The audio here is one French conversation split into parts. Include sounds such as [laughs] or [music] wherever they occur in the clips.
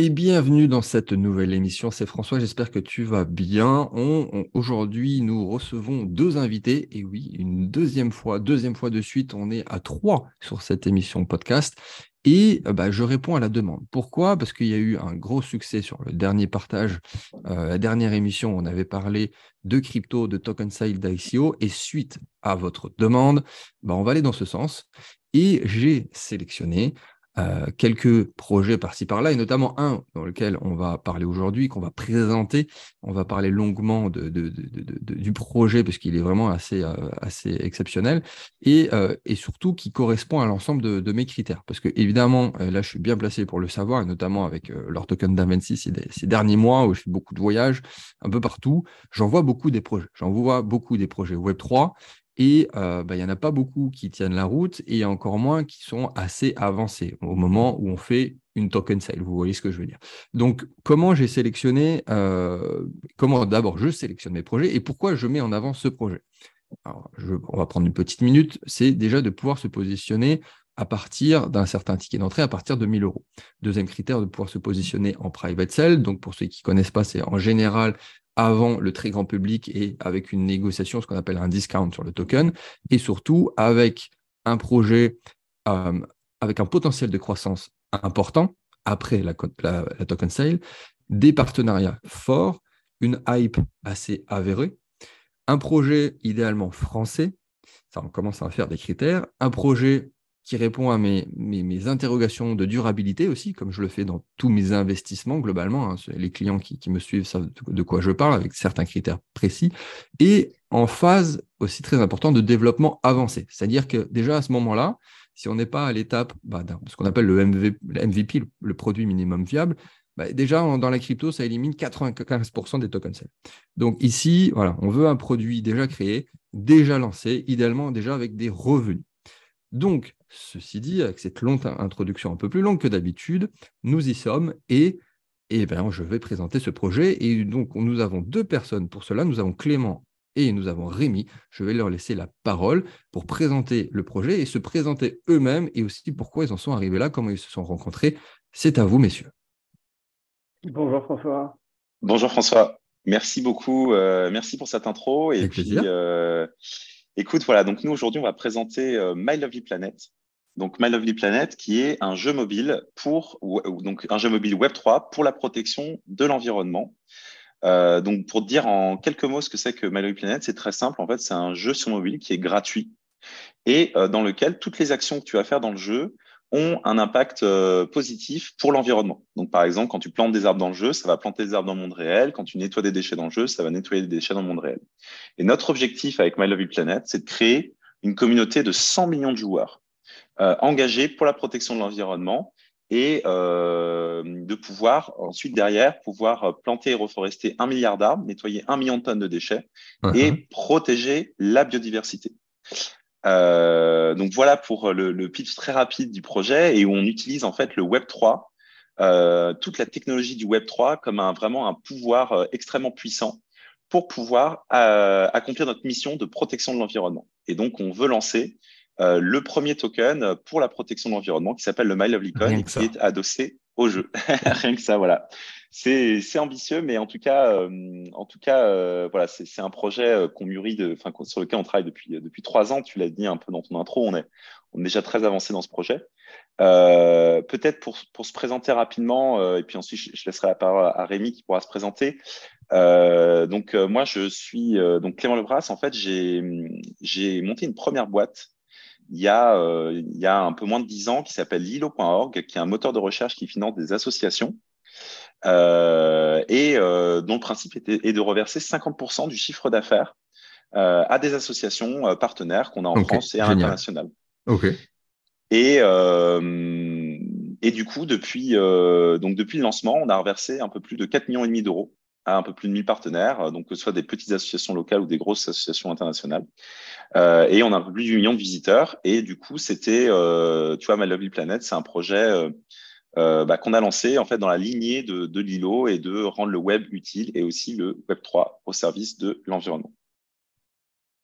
et bienvenue dans cette nouvelle émission. C'est François, j'espère que tu vas bien. Aujourd'hui, nous recevons deux invités, et oui, une deuxième fois, deuxième fois de suite, on est à trois sur cette émission podcast. Et euh, bah, je réponds à la demande. Pourquoi? Parce qu'il y a eu un gros succès sur le dernier partage, euh, la dernière émission, on avait parlé de crypto, de token sale d'ICO, et suite à votre demande, bah, on va aller dans ce sens. Et j'ai sélectionné euh, quelques projets par-ci par-là, et notamment un dans lequel on va parler aujourd'hui, qu'on va présenter. On va parler longuement de, du projet, parce qu'il est vraiment assez, euh, assez exceptionnel, et, euh, et, surtout qui correspond à l'ensemble de, mes critères. Parce que, évidemment, là, je suis bien placé pour le savoir, et notamment avec leur token d'Avency ces, ces derniers mois où je fais beaucoup de voyages un peu partout. J'en vois beaucoup des projets. J'en vois beaucoup des projets Web3 et euh, bah, il n'y en a pas beaucoup qui tiennent la route et encore moins qui sont assez avancés au moment où on fait une token sale. Vous voyez ce que je veux dire. Donc, comment j'ai sélectionné, euh, comment d'abord je sélectionne mes projets et pourquoi je mets en avant ce projet? On va prendre une petite minute. C'est déjà de pouvoir se positionner à partir d'un certain ticket d'entrée, à partir de 1000 euros. Deuxième critère, de pouvoir se positionner en private sale. Donc, pour ceux qui ne connaissent pas, c'est en général avant le très grand public et avec une négociation, ce qu'on appelle un discount sur le token, et surtout avec un projet euh, avec un potentiel de croissance important après la, token sale, des partenariats forts, une hype assez avérée, un projet idéalement français, ça on commence à faire des critères, un projet qui répond à mes, mes, interrogations de durabilité aussi, comme je le fais dans tous mes investissements globalement. Hein. Les clients qui, me suivent savent de quoi je parle, avec certains critères précis. Et en phase aussi très important de développement avancé. C'est-à-dire que déjà à ce moment-là, si on n'est pas à l'étape bah, de ce qu'on appelle le MVP, le produit minimum viable, bah, déjà dans la crypto, ça élimine 95% des tokens. Donc ici, voilà, on veut un produit déjà créé, déjà lancé, idéalement déjà avec des revenus. Donc, ceci dit, avec cette longue introduction un peu plus longue que d'habitude, nous y sommes et, et ben, je vais présenter ce projet. Et donc, nous avons deux personnes pour cela. Nous avons Clément et nous avons Rémi. Je vais leur laisser la parole pour présenter le projet et se présenter eux-mêmes et aussi pourquoi ils en sont arrivés là, comment ils se sont rencontrés. C'est à vous, messieurs. Bonjour François. Bonjour François. Merci beaucoup. Euh, merci pour cette intro. Et puis, euh, Écoute, voilà, donc nous aujourd'hui, on va présenter euh, My Lovely Planet. Donc My Lovely Planet, qui est un jeu mobile pour donc un jeu mobile Web 3 pour la protection de l'environnement. Euh, donc pour dire en quelques mots ce que c'est que My Lovely Planet, c'est très simple. En fait, c'est un jeu sur mobile qui est gratuit et euh, dans lequel toutes les actions que tu vas faire dans le jeu ont un impact euh, positif pour l'environnement. Donc, par exemple, quand tu plantes des arbres dans le jeu, ça va planter des arbres dans le monde réel. Quand tu nettoies des déchets dans le jeu, ça va nettoyer des déchets dans le monde réel. Et notre objectif avec My Lovely Planet, c'est de créer une communauté de 100 millions de joueurs engagés pour la protection de l'environnement et euh, de pouvoir ensuite derrière pouvoir planter et reforester un milliard d'arbres, nettoyer un million de tonnes de déchets et protéger la biodiversité. Euh, donc voilà pour le, le, pitch très rapide du projet et où on utilise en fait le Web 3, euh, toute la technologie du Web 3 comme un, vraiment un pouvoir euh, extrêmement puissant pour pouvoir euh, accomplir notre mission de protection de l'environnement. Et donc on veut lancer euh, le premier token pour la protection de l'environnement qui s'appelle le My Lovely Coin qui est adossé au jeu. [laughs] Rien que ça, voilà c'est ambitieux, mais en tout cas, euh, en tout cas, euh, voilà, c'est un projet qu'on mûrit, de, sur lequel on travaille depuis depuis trois ans. Tu l'as dit un peu dans ton intro, on est on est déjà très avancé dans ce projet. Peut-être pour pour se présenter rapidement, et puis ensuite je, laisserai la parole à, Rémi qui pourra se présenter. donc moi je suis donc Clément Lebras. En fait, j'ai j'ai monté une première boîte il y, a, il y a un peu moins de dix ans qui s'appelle lilo.org, qui est un moteur de recherche qui finance des associations euh, et euh, dont le principe est, est, de reverser 50% du chiffre d'affaires euh, à des associations euh, partenaires qu'on a en France et à l'international. Ok. Et, euh, et du coup, depuis, euh, donc depuis le lancement, on a reversé un peu plus de 4 millions et demi d'euros un peu plus de 1000 partenaires, donc que ce soit des petites associations locales ou des grosses associations internationales. Euh, et on a un peu plus de 8 millions de visiteurs. Et du coup, c'était, euh, tu vois, My Lovely Planet, c'est un projet euh, bah, qu'on a lancé en fait dans la lignée de, de Lilo et de rendre le web utile et aussi le Web 3 au service de l'environnement.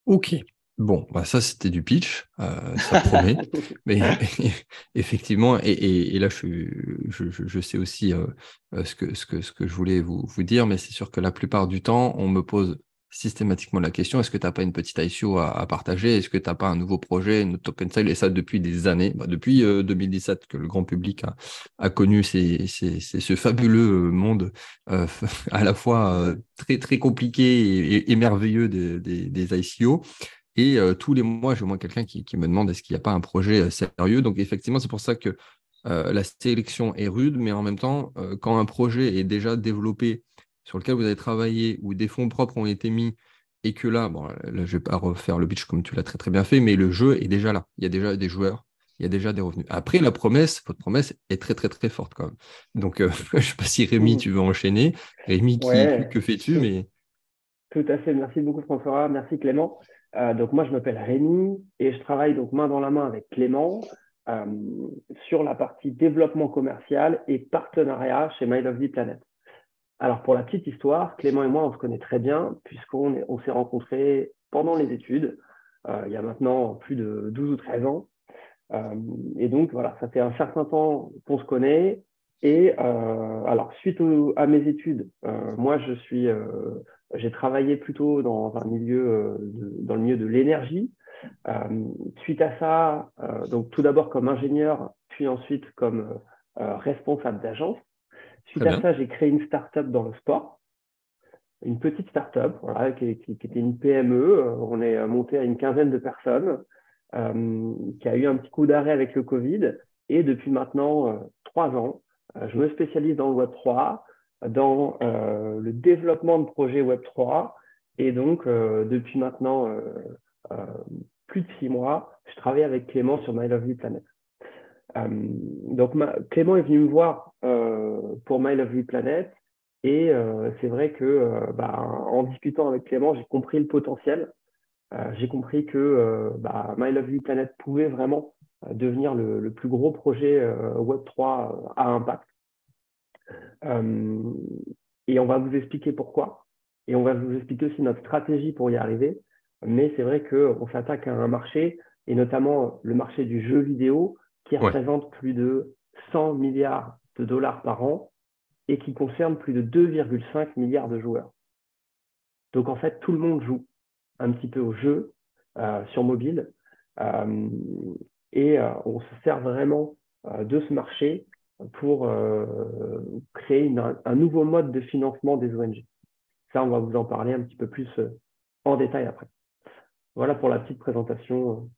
Ok. Bon, bah ça c'était du pitch, euh, ça promet. [laughs] mais [laughs] effectivement, et, là je, je, sais aussi euh, euh, ce, que, ce, que, ce que je voulais vous, vous dire, mais c'est sûr que la plupart du temps, on me pose systématiquement la question est-ce que tu n'as pas une petite ICO à, partager? Est-ce que tu n'as pas un nouveau projet, une token sale? Et ça depuis des années, bah, depuis 2017 que le grand public a, connu c'est ce fabuleux monde [laughs] à la fois très très compliqué et, merveilleux des, des, des ICO. Et euh, tous les mois, j'ai au moins quelqu'un qui, me demande est-ce qu'il n'y a pas un projet euh, sérieux? Donc effectivement, c'est pour ça que euh, la sélection est rude, mais en même temps, quand un projet est déjà développé, sur lequel vous avez travaillé, où des fonds propres ont été mis, et que là, bon, là je ne vais pas refaire le pitch comme tu l'as très très bien fait, mais le jeu est déjà là. Il y a déjà des joueurs, il y a déjà des revenus. Après, la promesse, votre promesse est très très très forte quand même. Donc, [laughs] je ne sais pas si Rémi, tu veux enchaîner. Rémi, qui, que fais-tu mais... Tout à fait. Merci beaucoup François. Merci Clément. Euh, donc moi, je m'appelle Rémi et je travaille donc main dans la main avec Clément euh, sur la partie développement commercial et partenariat chez My Lovely Planet. Alors pour la petite histoire, Clément et moi, on se connaît très bien puisqu'on on s'est rencontrés pendant les études, euh, il y a maintenant plus de 12 ou 13 ans. et donc voilà, ça fait un certain temps qu'on se connaît. Et alors suite à mes études, moi je suis j'ai travaillé plutôt dans un milieu, euh, dans le milieu de l'énergie. Euh, suite à ça, euh, donc tout d'abord comme ingénieur, puis ensuite comme responsable d'agence. Suite à ça, j'ai créé une start-up dans le sport, une petite start-up voilà, qui, qui, était une PME. On est monté à une quinzaine de personnes, qui a eu un petit coup d'arrêt avec le Covid. Et depuis maintenant trois ans, je me spécialise dans le Web 3 dans euh, le développement de projets Web3. Et donc, euh, depuis maintenant euh, plus de six mois, je travaille avec Clément sur My Lovely Planet. donc, Clément est venu me voir pour My Lovely Planet. Et c'est vrai que bah, en discutant avec Clément, j'ai compris le potentiel. j'ai compris que bah, My Lovely Planet pouvait vraiment devenir le, le, plus gros projet Web3 à impact. Euh, et on va vous expliquer pourquoi. Et on va vous expliquer aussi notre stratégie pour y arriver. Mais c'est vrai qu'on s'attaque à un marché, et notamment le marché du jeu vidéo, qui représente plus de 100 milliards de dollars par an et qui concerne plus de 2,5 milliards de joueurs. Donc en fait, tout le monde joue un petit peu au jeu euh, sur mobile euh, et on se sert vraiment de ce marché pour euh, créer un nouveau mode de financement des ONG. Ça, on va vous en parler un petit peu plus euh, en détail après. Voilà pour la petite présentation.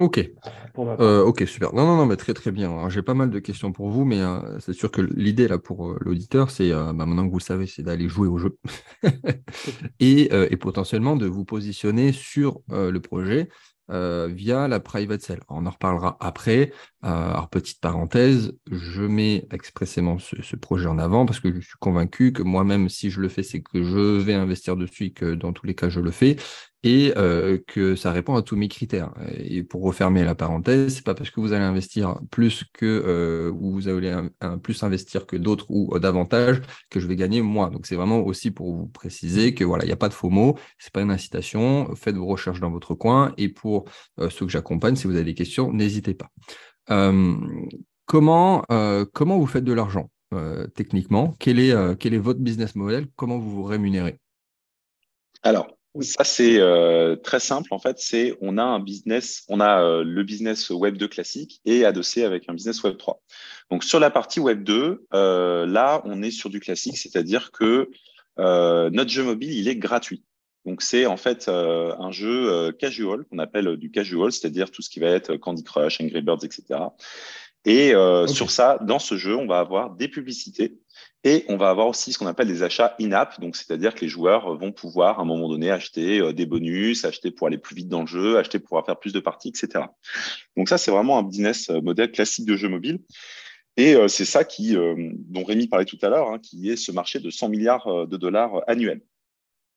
Euh, ok. ok, super. Non, non, non, mais très très bien. J'ai pas mal de questions pour vous, mais c'est sûr que l'idée là pour l'auditeur, c'est bah, maintenant que vous le savez, c'est d'aller jouer au jeu [laughs] et, et, potentiellement de vous positionner sur le projet euh, via la private sale. On en reparlera après. Euh, alors, petite parenthèse, je mets expressément ce, projet en avant parce que je suis convaincu que moi-même, si je le fais, c'est que je vais investir dessus et que dans tous les cas, je le fais et euh, que ça répond à tous mes critères. Et pour refermer la parenthèse, c'est pas parce que vous allez investir plus que euh, ou vous allez un, plus investir que d'autres ou davantage que je vais gagner moi. Donc c'est vraiment aussi pour vous préciser que voilà, il n'y a pas de faux mots, c'est pas une incitation. Faites vos recherches dans votre coin et pour euh, ceux que j'accompagne, si vous avez des questions, n'hésitez pas. comment comment vous faites de l'argent techniquement? Quel est quel est votre business model? Comment vous vous rémunérez? Alors ça, c'est euh, très simple. En fait, c'est on a un business, on a euh, le business Web 2 classique et adossé avec un business Web 3. Donc, sur la partie Web 2, euh, là, on est sur du classique, c'est-à-dire que notre jeu mobile, il est gratuit. Donc, c'est en fait un jeu casual qu'on appelle du casual, c'est-à-dire tout ce qui va être Candy Crush, Angry Birds, etc. Et sur ça, dans ce jeu, on va avoir des publicités et on va avoir aussi ce qu'on appelle des achats in-app, donc c'est-à-dire que les joueurs vont pouvoir à un moment donné acheter euh, des bonus, acheter pour aller plus vite dans le jeu, acheter pour pouvoir faire plus de parties, etc. Donc ça, c'est vraiment un business euh, modèle classique de jeu mobile. Et euh, c'est ça qui, dont Rémi parlait tout à l'heure, hein, qui est ce marché de 100 milliards de dollars annuels.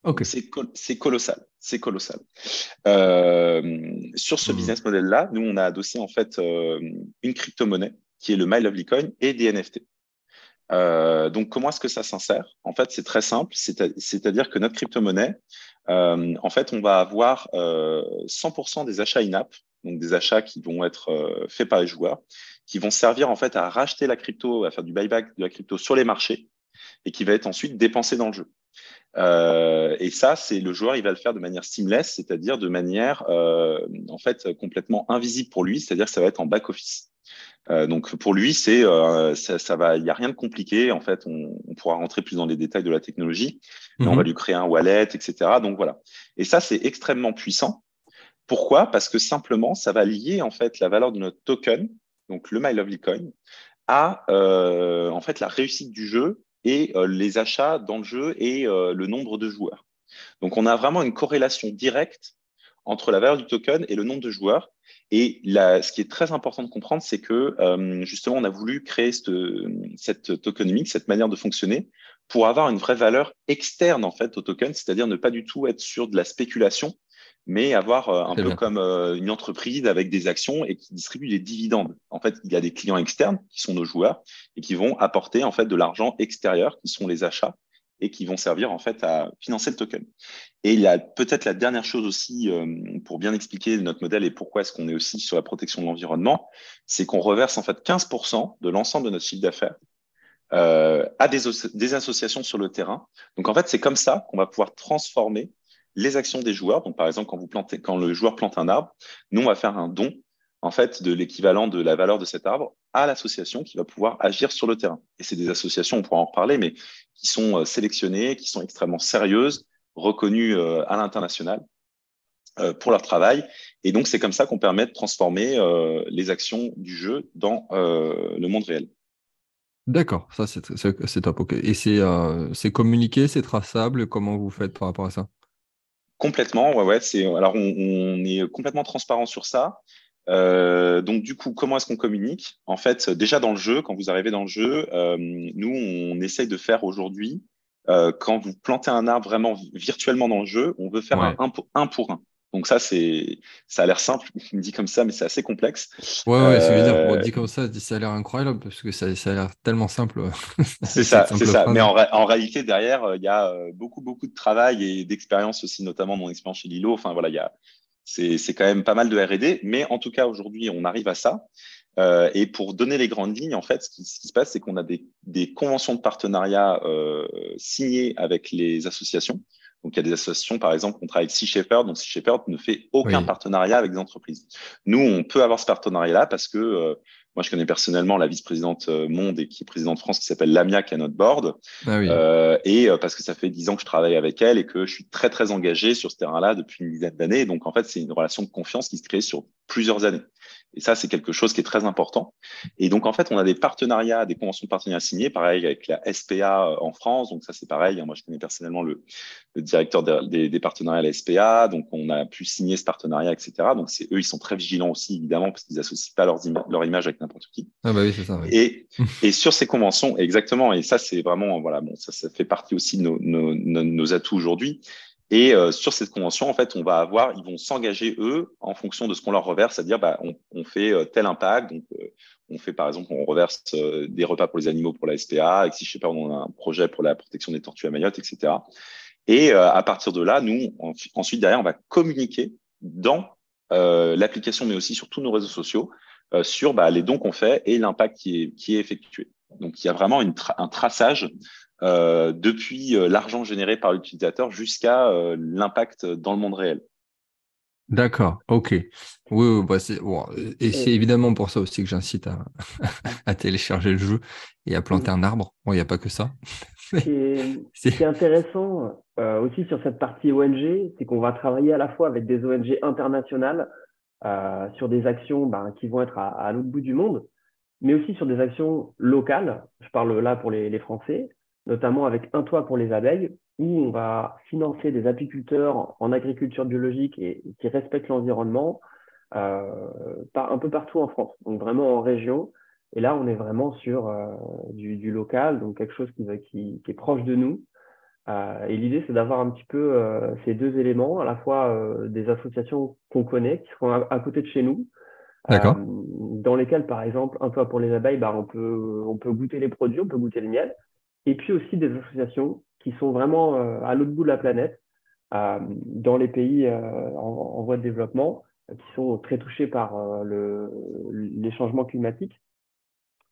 Okay. C'est colossal, c'est colossal. sur ce mmh. business model-là, nous, on a adossé en fait une crypto-monnaie qui est le My Lovely Coin et des NFT. Donc, comment est-ce que ça s'insère? En fait, c'est très simple, c'est-à-dire que notre crypto-monnaie, en fait, on va avoir 100% des achats in-app, donc des achats qui vont être faits par les joueurs, qui vont servir en fait à racheter la crypto, à faire du buyback de la crypto sur les marchés et qui va être ensuite dépensé dans le jeu. Euh, et ça, c'est le joueur, il va le faire de manière seamless, c'est-à-dire de manière euh, en fait complètement invisible pour lui, c'est-à-dire que ça va être en back office. Euh, donc pour lui, c'est euh, ça, ça, va, il y a rien de compliqué. En fait, on, on, pourra rentrer plus dans les détails de la technologie, mais on mhm. va lui créer un wallet, etc. Donc voilà. Et ça, c'est extrêmement puissant. Pourquoi? Parce que simplement, ça va lier en fait la valeur de notre token, donc le My Lovely Coin, à euh, en fait la réussite du jeu et les achats dans le jeu et le nombre de joueurs. Donc, on a vraiment une corrélation directe entre la valeur du token et le nombre de joueurs. Et là, ce qui est très important de comprendre, c'est que euh, justement, on a voulu créer cette, cette tokenomique, cette manière de fonctionner, pour avoir une vraie valeur externe en fait au token, c'est-à-dire ne pas du tout être sur de la spéculation, mais avoir euh, un peu comme euh, une entreprise avec des actions et qui distribue des dividendes. En fait, il y a des clients externes qui sont nos joueurs et qui vont apporter en fait de l'argent extérieur, qui sont les achats et qui vont servir en fait à financer le token. Et il y peut-être la dernière chose aussi euh, pour bien expliquer notre modèle et pourquoi est-ce qu'on est aussi sur la protection de l'environnement, c'est qu'on reverse en fait 15% de l'ensemble de notre chiffre d'affaires euh, à des, associations sur le terrain. Donc en fait, c'est comme ça qu'on va pouvoir transformer les actions des joueurs. Donc, par exemple, quand le joueur plante un arbre, nous, on va faire un don en fait de l'équivalent de la valeur de cet arbre à l'association qui va pouvoir agir sur le terrain. Et c'est des associations, on pourra en reparler, mais qui sont euh, sélectionnées, qui sont extrêmement sérieuses, reconnues euh, à l'international euh, pour leur travail. Et donc, c'est comme ça qu'on permet de transformer les actions du jeu dans le monde réel. D'accord, ça c'est top. Et c'est communiqué, c'est traçable? Comment vous faites par rapport à ça? Complètement, ouais, ouais. C'est alors on, est complètement transparent sur ça. Euh, donc du coup, comment est-ce qu'on communique? En fait, déjà dans le jeu, quand vous arrivez dans le jeu, euh, nous on essaye de faire aujourd'hui, euh, quand vous plantez un arbre vraiment virtuellement dans le jeu, on veut faire un, un pour un. Donc ça, c'est, ça a l'air simple, me dit comme ça, mais c'est assez complexe. Ouais, ouais, c'est dire, on dit comme ça, ça a l'air incroyable parce que ça, ça a l'air tellement simple. [laughs] c'est ça, c'est ça. Mais en, en, réalité, derrière, il y a beaucoup, beaucoup de travail et d'expérience aussi, notamment mon expérience chez Lilo. Enfin voilà, il y a, c'est, quand même pas mal de R&D, mais en tout cas aujourd'hui, on arrive à ça. Euh, et pour donner les grandes lignes, en fait, ce qui, ce qui se passe, c'est qu'on a des, des, conventions de partenariat euh, signées avec les associations. Donc, il y a des associations, par exemple, on travaille avec Sea Shepherd. Donc, Sea Shepherd ne fait aucun partenariat avec des entreprises. Nous, on peut avoir ce partenariat-là parce que euh, moi, je connais personnellement la vice-présidente euh, monde et qui est présidente France, qui s'appelle Lamia, qui est à notre board. Ah euh, et parce que ça fait dix ans que je travaille avec elle et que je suis très, très engagé sur ce terrain-là depuis une dizaine d'années. Donc, en fait, c'est une relation de confiance qui se crée sur plusieurs années. Et ça, c'est quelque chose qui est très important. Et donc, en fait, on a des partenariats, des conventions de partenariat signées, pareil avec la SPA euh, en France. Donc, ça, c'est pareil. Moi, je connais personnellement le, le directeur des, des, partenariats à la SPA. Donc, on a pu signer ce partenariat, etc. Donc, c'est eux, ils sont très vigilants aussi, évidemment, parce qu'ils associent pas leurs leur image avec n'importe qui. Ah, bah oui, c'est ça. Oui. Et, [laughs] et sur ces conventions, exactement. Et ça, c'est vraiment, voilà, bon, ça, ça fait partie aussi de nos, nos, nos atouts aujourd'hui. Et euh, sur cette convention, en fait, on va avoir, ils vont s'engager eux en fonction de ce qu'on leur reverse, c'est-à-dire, bah, on, on, fait euh, tel impact. Donc, euh, on fait par exemple, on reverse des repas pour les animaux pour la SPA. Avec si je sais pas, on a un projet pour la protection des tortues à Mayotte, etc. Et à partir de là, nous, ensuite derrière, on va communiquer dans l'application, mais aussi sur tous nos réseaux sociaux, sur bah, les dons qu'on fait et l'impact qui est, qui est effectué. Donc, il y a vraiment une un traçage euh, depuis euh, l'argent généré par l'utilisateur jusqu'à euh, l'impact dans le monde réel. D'accord, ok. Oui, bah bon, et c'est évidemment pour ça aussi que j'incite à, [laughs] à, télécharger le jeu et à planter un arbre. Bon, il n'y a pas que ça. [laughs] Ce qui est, intéressant euh, aussi sur cette partie ONG, c'est qu'on va travailler à la fois avec des ONG internationales euh, sur des actions ben, qui vont être à, à l'autre bout du monde, mais aussi sur des actions locales. Je parle là pour les, les Français, notamment avec Un toit pour les abeilles, où on va financer des apiculteurs en agriculture biologique et, qui respectent l'environnement euh, un peu partout en France, donc vraiment en région. Et là, on est vraiment sur euh, du, du, local, donc quelque chose qui, qui, qui est proche de nous. Euh, et l'idée, c'est d'avoir un petit peu euh, ces deux éléments, à la fois euh, des associations qu'on connaît, qui seront à, côté de chez nous, dans lesquels, par exemple, un toit pour les abeilles, bah, on, peut, on peut goûter les produits, on peut goûter le miel. Et puis aussi des associations qui sont vraiment à l'autre bout de la planète, dans les pays en, voie de développement, qui sont très touchés par le, les changements climatiques,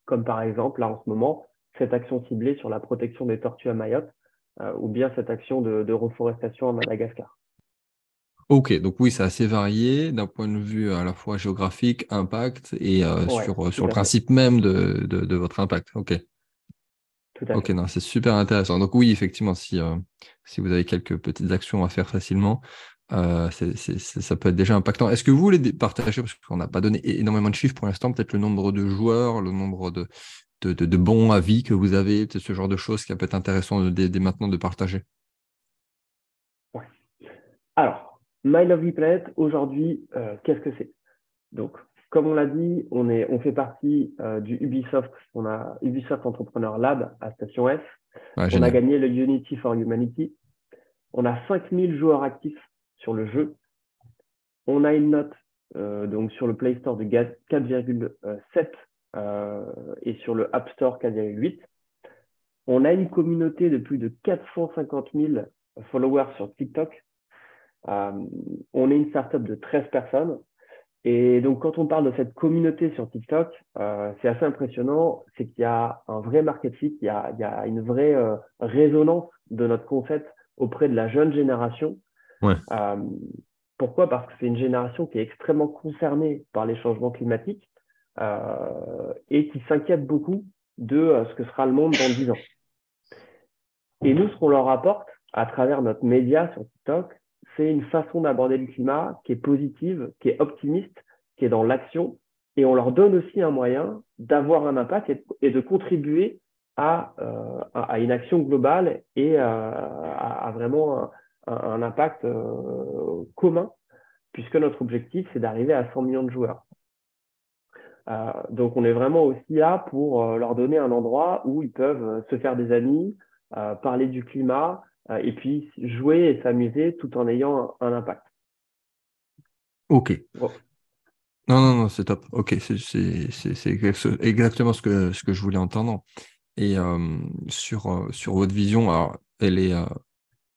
comme par exemple, là en ce moment, cette action ciblée sur la protection des tortues à Mayotte, ou bien cette action de reforestation à Madagascar. Ok, donc oui, c'est assez varié d'un point de vue à la fois géographique, impact et euh, sur, sur le principe même de, de, votre impact. Ok. Tout à ok, non, c'est super intéressant. Donc oui, effectivement, si, euh, si vous avez quelques petites actions à faire facilement, euh, ça peut être déjà impactant. Est-ce que vous voulez partager, parce qu'on n'a pas donné énormément de chiffres pour l'instant, peut-être le nombre de joueurs, le nombre de, de, de, bons avis que vous avez, peut-être ce genre de choses qui peut être intéressant dès maintenant de partager Ouais. Alors, My Lovely Planet, aujourd'hui, euh, qu'est-ce que c'est? Donc, comme on l'a dit, on, est, on fait partie euh, du Ubisoft. On a Ubisoft Entrepreneur Lab à Station F. on a gagné le Unity for Humanity. On a 5000 joueurs actifs sur le jeu. On a une note euh, donc sur le Play Store de 4,7 et sur le App Store 4,8. On a une communauté de plus de 450 000 followers sur TikTok on est une startup de 13 personnes. Et donc, quand on parle de cette communauté sur TikTok, euh, c'est assez impressionnant. C'est qu'il y a un vrai market fit, il y a, il y a une vraie euh, résonance de notre concept auprès de la jeune génération. Ouais. Euh, pourquoi? Parce que c'est une génération qui est extrêmement concernée par les changements climatiques euh, et qui s'inquiète beaucoup de ce que sera le monde dans 10 ans. Et nous, ce qu'on leur apporte à travers notre média sur TikTok, c'est une façon d'aborder le climat qui est positive, qui est optimiste, qui est dans l'action, et on leur donne aussi un moyen d'avoir un impact et, de contribuer à, euh, à, une action globale et euh, à, vraiment un, impact euh, commun, puisque notre objectif, c'est d'arriver à 100 millions de joueurs. donc on est vraiment aussi là pour leur donner un endroit où ils peuvent se faire des amis, parler du climat, euh, et puis jouer et s'amuser tout en ayant un, impact. Ok. Non, non, non, c'est top. Ok, c'est exactement ce que, ce que je voulais entendre. Et euh, sur, euh, sur votre vision, alors, elle est,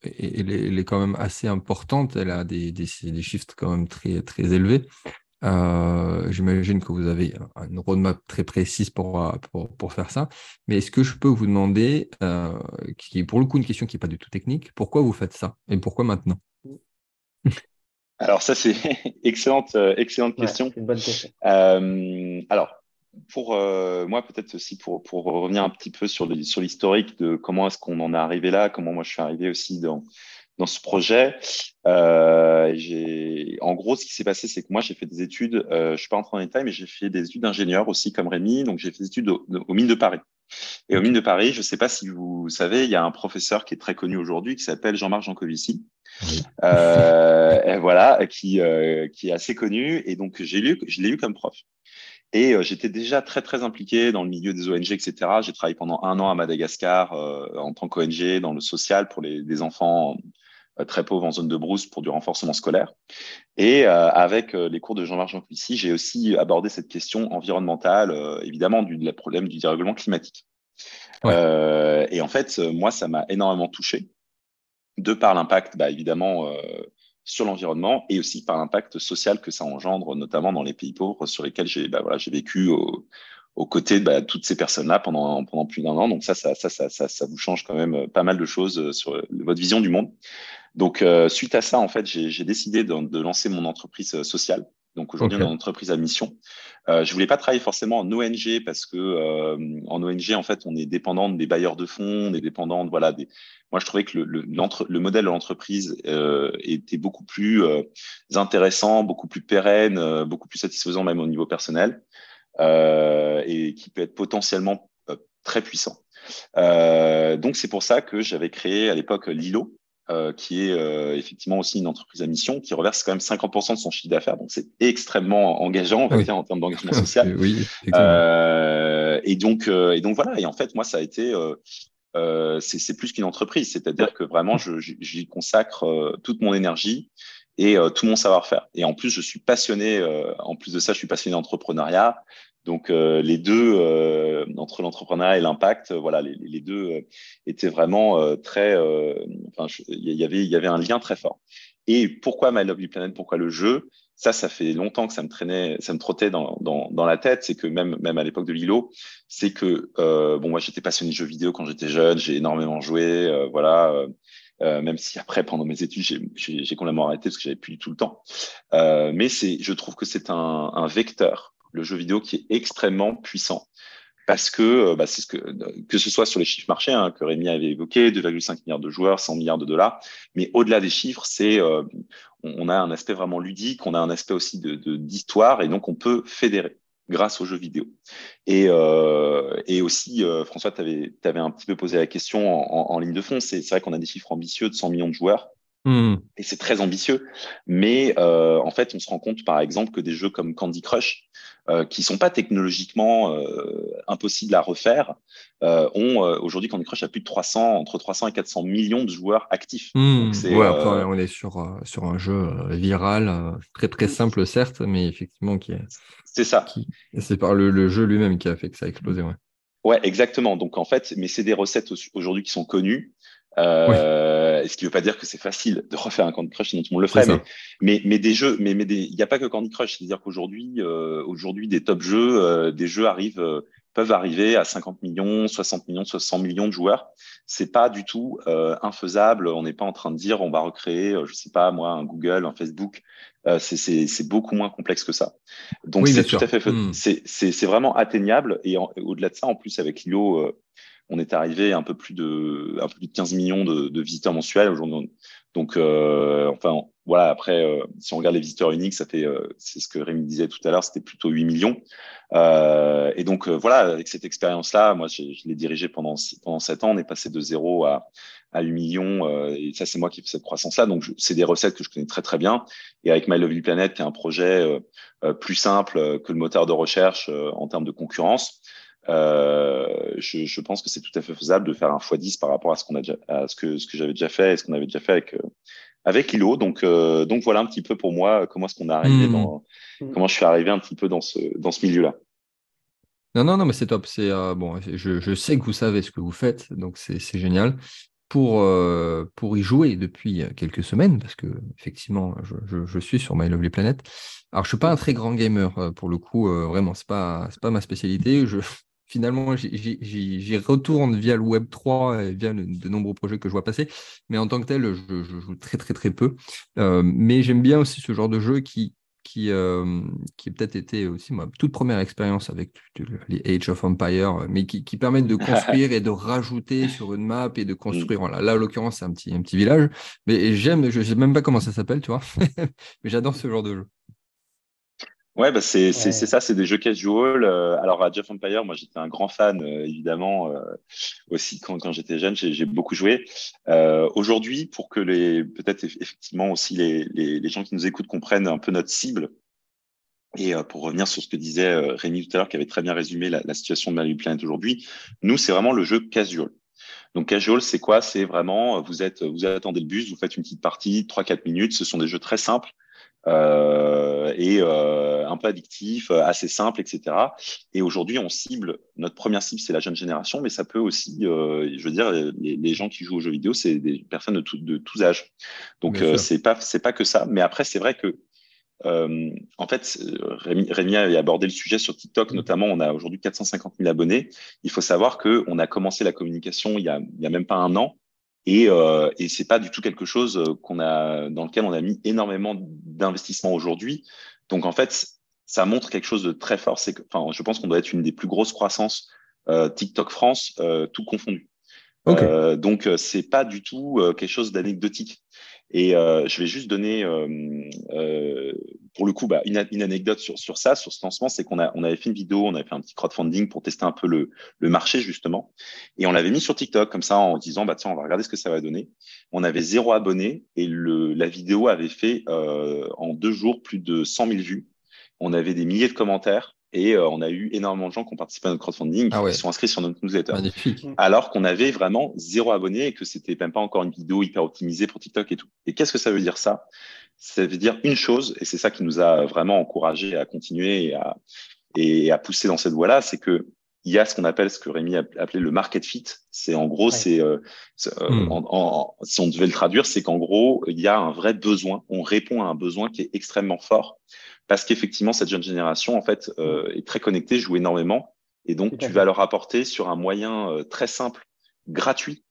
elle est, elle est, quand même assez importante. Elle a des, des, des chiffres quand même très, très élevés. Euh, j'imagine que vous avez une roadmap très précise pour, euh, pour, pour faire ça. Mais est-ce que je peux vous demander, euh, qui est pour le coup une question qui n'est pas du tout technique, pourquoi vous faites ça et pourquoi maintenant? [laughs] Alors ça, c'est [laughs] excellente, excellente question. alors, pour moi, peut-être aussi pour, pour revenir un petit peu sur l'historique sur de comment est-ce qu'on en est arrivé là, comment moi je suis arrivé aussi dans, dans ce projet. Euh, en gros, ce qui s'est passé, c'est que moi, j'ai fait des études, euh, je suis pas entré en détail, mais j'ai fait des études d'ingénieur aussi, comme Rémi. Donc, j'ai fait des études aux au mines de Paris. Et aux mines de Paris, je ne sais pas si vous savez, il y a un professeur qui est très connu aujourd'hui qui s'appelle Jean-Marc Jancovici. Euh, voilà, qui, euh, qui est assez connu. Et donc, j'ai lu, je l'ai eu comme prof. Et euh, j'étais déjà très, très impliqué dans le milieu des ONG, etc. J'ai travaillé pendant un an à Madagascar euh, en tant qu'ONG dans le social pour les, des enfants très pauvres en zone de brousse pour du renforcement scolaire. Et euh, avec euh, les cours de Jean-Marc Jancovici, j'ai aussi abordé cette question environnementale, évidemment, du problème du dérèglement climatique. et en fait, moi, ça m'a énormément touché, de par l'impact, bah, évidemment, sur l'environnement et aussi par l'impact social que ça engendre, notamment dans les pays pauvres sur lesquels j'ai bah, voilà, vécu au, aux côtés de bah, toutes ces personnes-là pendant, pendant plus d'un an. Donc ça ça, ça, ça, ça, ça vous change quand même pas mal de choses sur votre vision du monde. Donc, euh, suite à ça, en fait, j'ai décidé de, de, lancer mon entreprise euh, sociale. Donc aujourd'hui, on est une entreprise à mission. Euh, je voulais pas travailler forcément en ONG parce que euh, en ONG, en fait, on est dépendant des bailleurs de fonds, on est dépendant de voilà. Des... Moi, je trouvais que le, le, le modèle de l'entreprise euh, était beaucoup plus euh, intéressant, beaucoup plus pérenne, euh, beaucoup plus satisfaisant même au niveau personnel et qui peut être potentiellement très puissant. donc c'est pour ça que j'avais créé à l'époque Lilo, euh, qui est euh, effectivement aussi une entreprise à mission, qui reverse quand même 50% de son chiffre d'affaires. Donc, c'est extrêmement engageant, on va dire, en termes d'engagement social. [laughs] oui, euh, et donc, euh, et donc voilà. Et en fait, moi, ça a été, euh, c'est plus qu'une entreprise. C'est-à-dire que vraiment, j'y consacre toute mon énergie et tout mon savoir-faire. Et en plus, je suis passionné. en plus de ça, je suis passionné d'entrepreneuriat. Donc les deux, entre l'entrepreneuriat et l'impact, voilà, les, deux étaient vraiment très. Enfin, il y avait, il y avait un lien très fort. Et pourquoi My Lovely Planet Pourquoi le jeu? Ça, ça fait longtemps que ça me traînait, ça me trottait dans, dans, dans la tête. C'est que même, même à l'époque de Lilo, c'est que euh, bon, moi j'étais passionné de jeux vidéo quand j'étais jeune, j'ai énormément joué, euh, voilà. Euh, euh, même si après pendant mes études j'ai complètement arrêté parce que j'avais plus tout le temps. Euh, mais c'est, je trouve que c'est un, un vecteur, le jeu vidéo qui est extrêmement puissant parce que bah, c'est ce que ce soit sur les chiffres marchés hein, que Rémi avait évoqué, 2,5 milliards de joueurs, 100 milliards de dollars, mais au-delà des chiffres, c'est euh, on a un aspect vraiment ludique, on a un aspect aussi de d'histoire et donc on peut fédérer grâce aux jeux vidéo. Et, euh, aussi, euh, François, tu avais, un petit peu posé la question en, en, ligne de fond. C'est vrai qu'on a des chiffres ambitieux de 100 millions de joueurs. Mmh. Et c'est très ambitieux. Mais euh, en fait, on se rend compte, par exemple, que des jeux comme Candy Crush, euh, qui sont pas technologiquement euh, impossibles à refaire, euh, ont aujourd'hui Candy Crush a plus de 300, entre 300 et 400 millions de joueurs actifs. Mmh. ouais, après, on est sur, sur un jeu viral, très très simple certes, mais effectivement qui est. C'est ça. C'est par le, le jeu lui-même qui a fait que ça a explosé. Ouais. Ouais, exactement. Donc en fait, mais c'est des recettes aujourd'hui qui sont connues. Euh, Ce qui ne veut pas dire que c'est facile de refaire un Candy Crush, sinon tout le monde le ferait. Mais, mais, mais, des jeux, mais, mais il n'y a pas que Candy Crush. C'est-à-dire qu'aujourd'hui, euh, aujourd'hui, des top jeux, euh, des jeux arrivent, euh, peuvent arriver à 50 millions, 60 millions, 60 millions de joueurs. C'est pas du tout euh, infaisable. On n'est pas en train de dire on va recréer, je sais pas moi, un Google, un Facebook. c'est beaucoup moins complexe que ça. Donc c'est tout à fait, hmm. c'est vraiment atteignable. Et au-delà de ça, en plus avec Lilo on est arrivé à un peu plus de, un peu plus de 15 millions de, visiteurs mensuels aujourd'hui. Donc, euh, enfin, voilà. Après, euh, si on regarde les visiteurs uniques, ça fait, euh, c'est ce que Rémi disait tout à l'heure, c'était plutôt 8 millions. Et donc, voilà, avec cette expérience-là, moi, je, je l'ai dirigé pendant pendant 7 ans. On est passé de 0 à à 8 millions. et ça, c'est moi qui fais cette croissance-là. Donc, c'est des recettes que je connais très très bien. Et avec My Lovely Planet, qui est un projet plus simple que le moteur de recherche en termes de concurrence. Euh, je, je, pense que c'est tout à fait faisable de faire un x10 par rapport à ce qu'on a déjà, à ce que ce que j'avais déjà fait et ce qu'on avait déjà fait avec euh, avec Lilo. Donc euh, donc voilà un petit peu pour moi comment est-ce qu'on est arrivé mmh. dans comment je suis arrivé un petit peu dans ce dans ce milieu-là. Non non non mais c'est top. C'est bon. Je, je, sais que vous savez ce que vous faites donc c'est génial. Pour, pour y jouer depuis quelques semaines, parce que effectivement, je, je, je, suis sur My Lovely Planet. Alors, je suis pas un très grand gamer pour le coup, vraiment, c'est pas pas ma spécialité. Je, finalement, j'y retourne via le Web 3 et via de nombreux projets que je vois passer. Mais en tant que tel, je, joue très, très, très peu. Euh, mais j'aime bien aussi ce genre de jeu qui, qui, euh, qui peut-être été aussi ma toute première expérience avec les Age of Empire, mais qui, qui permettent de [laughs] construire et de rajouter sur une map et de construire. Voilà. Là, en l'occurrence, c'est un petit, un petit village. Mais j'aime, je ne sais même pas comment ça s'appelle, tu vois. [laughs] mais j'adore ce genre de jeu. Ouais, bah c'est c'est ça, c'est des jeux casual. Euh, alors à Jeff Empire, moi j'étais un grand fan euh, évidemment euh, aussi quand, quand j'étais jeune, j'ai beaucoup joué. Aujourd'hui, pour que les peut-être effectivement aussi les, les, les, gens qui nous écoutent comprennent un peu notre cible. Et pour revenir sur ce que disait Rémi tout à l'heure, qui avait très bien résumé la, la situation de Malibu Planet aujourd'hui, nous c'est vraiment le jeu casual. Donc casual, c'est quoi? C'est vraiment vous êtes vous attendez le bus, vous faites une petite partie, 3-4 minutes. Ce sont des jeux très simples euh, et euh, un peu addictif, euh, assez simple, etc. Et aujourd'hui, on cible, notre première cible, c'est la jeune génération, mais ça peut aussi, je veux dire, les, gens qui jouent aux jeux vidéo, c'est des personnes de, de tous âges. Donc, c'est pas, c'est pas que ça. Mais après, c'est vrai que euh, en fait, Rémi, Rémi, a abordé le sujet sur TikTok, notamment. On a aujourd'hui 450 000 abonnés. Il faut savoir que on a commencé la communication il y a, il y a même pas un an. Et, euh, et c'est pas du tout quelque chose euh, qu'on a dans lequel on a mis énormément d'investissement aujourd'hui. Donc en fait, ça montre quelque chose de très fort. C'est que, enfin, je pense qu'on doit être une des plus grosses croissances euh, TikTok France, euh, tout confondu. Okay. Euh, donc c'est pas du tout quelque chose d'anecdotique. Et euh, je vais juste donner, euh, euh, pour le coup, bah, une, une, anecdote sur, sur ça, sur ce lancement, c'est qu'on a, on avait fait une vidéo, on avait fait un petit crowdfunding pour tester un peu le, le marché justement, et on l'avait mis sur TikTok comme ça en disant, bah tiens, on va regarder ce que ça va donner. On avait zéro abonné et le, la vidéo avait fait euh, en deux jours plus de 100 000 vues. On avait des milliers de commentaires. Et euh, on a eu énormément de gens qui ont participé à notre crowdfunding, ah ouais. qui sont inscrits sur notre newsletter. Magnifique. Alors qu'on avait vraiment zéro abonné et que c'était même pas encore une vidéo hyper optimisée pour TikTok et tout. Et qu'est-ce que ça veut dire ça? Ça veut dire une chose, et c'est ça qui nous a vraiment encouragé à continuer et à, et à pousser dans cette voie-là, c'est que il y a ce qu'on appelle ce que Rémi a appelé le market fit. C'est en gros, c'est euh, hmm. si on devait le traduire, c'est qu'en gros, il y a un vrai besoin. On répond à un besoin qui est extrêmement fort parce qu'effectivement, cette jeune génération en fait est très connectée, joue énormément, et donc tu vas leur apporter sur un moyen très simple, gratuit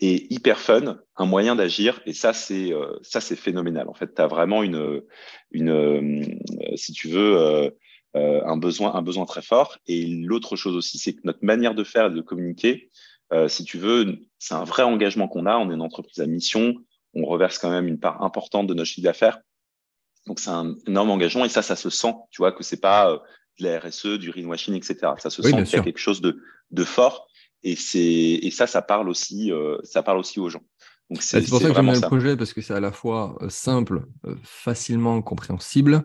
et hyper fun, un moyen d'agir. Et ça, c'est euh, ça, c'est phénoménal. En fait, tu as vraiment une, une euh, si tu veux, euh, un besoin, un besoin très fort. Et l'autre chose aussi, c'est que notre manière de faire et de communiquer, si tu veux, c'est un vrai engagement qu'on a. On est une entreprise à mission. On reverse quand même une part importante de notre chiffre d'affaires. Donc, c'est un énorme engagement. Et ça, ça se sent. Tu vois que c'est pas de la RSE, du greenwashing, etc. Ça se sent qu'il y a quelque chose de, de fort. Et c'est et ça, ça parle aussi, euh, ça parle aussi aux gens. Donc c'est pour ça que j'aime bien le projet parce que c'est à la fois euh, simple, euh, facilement compréhensible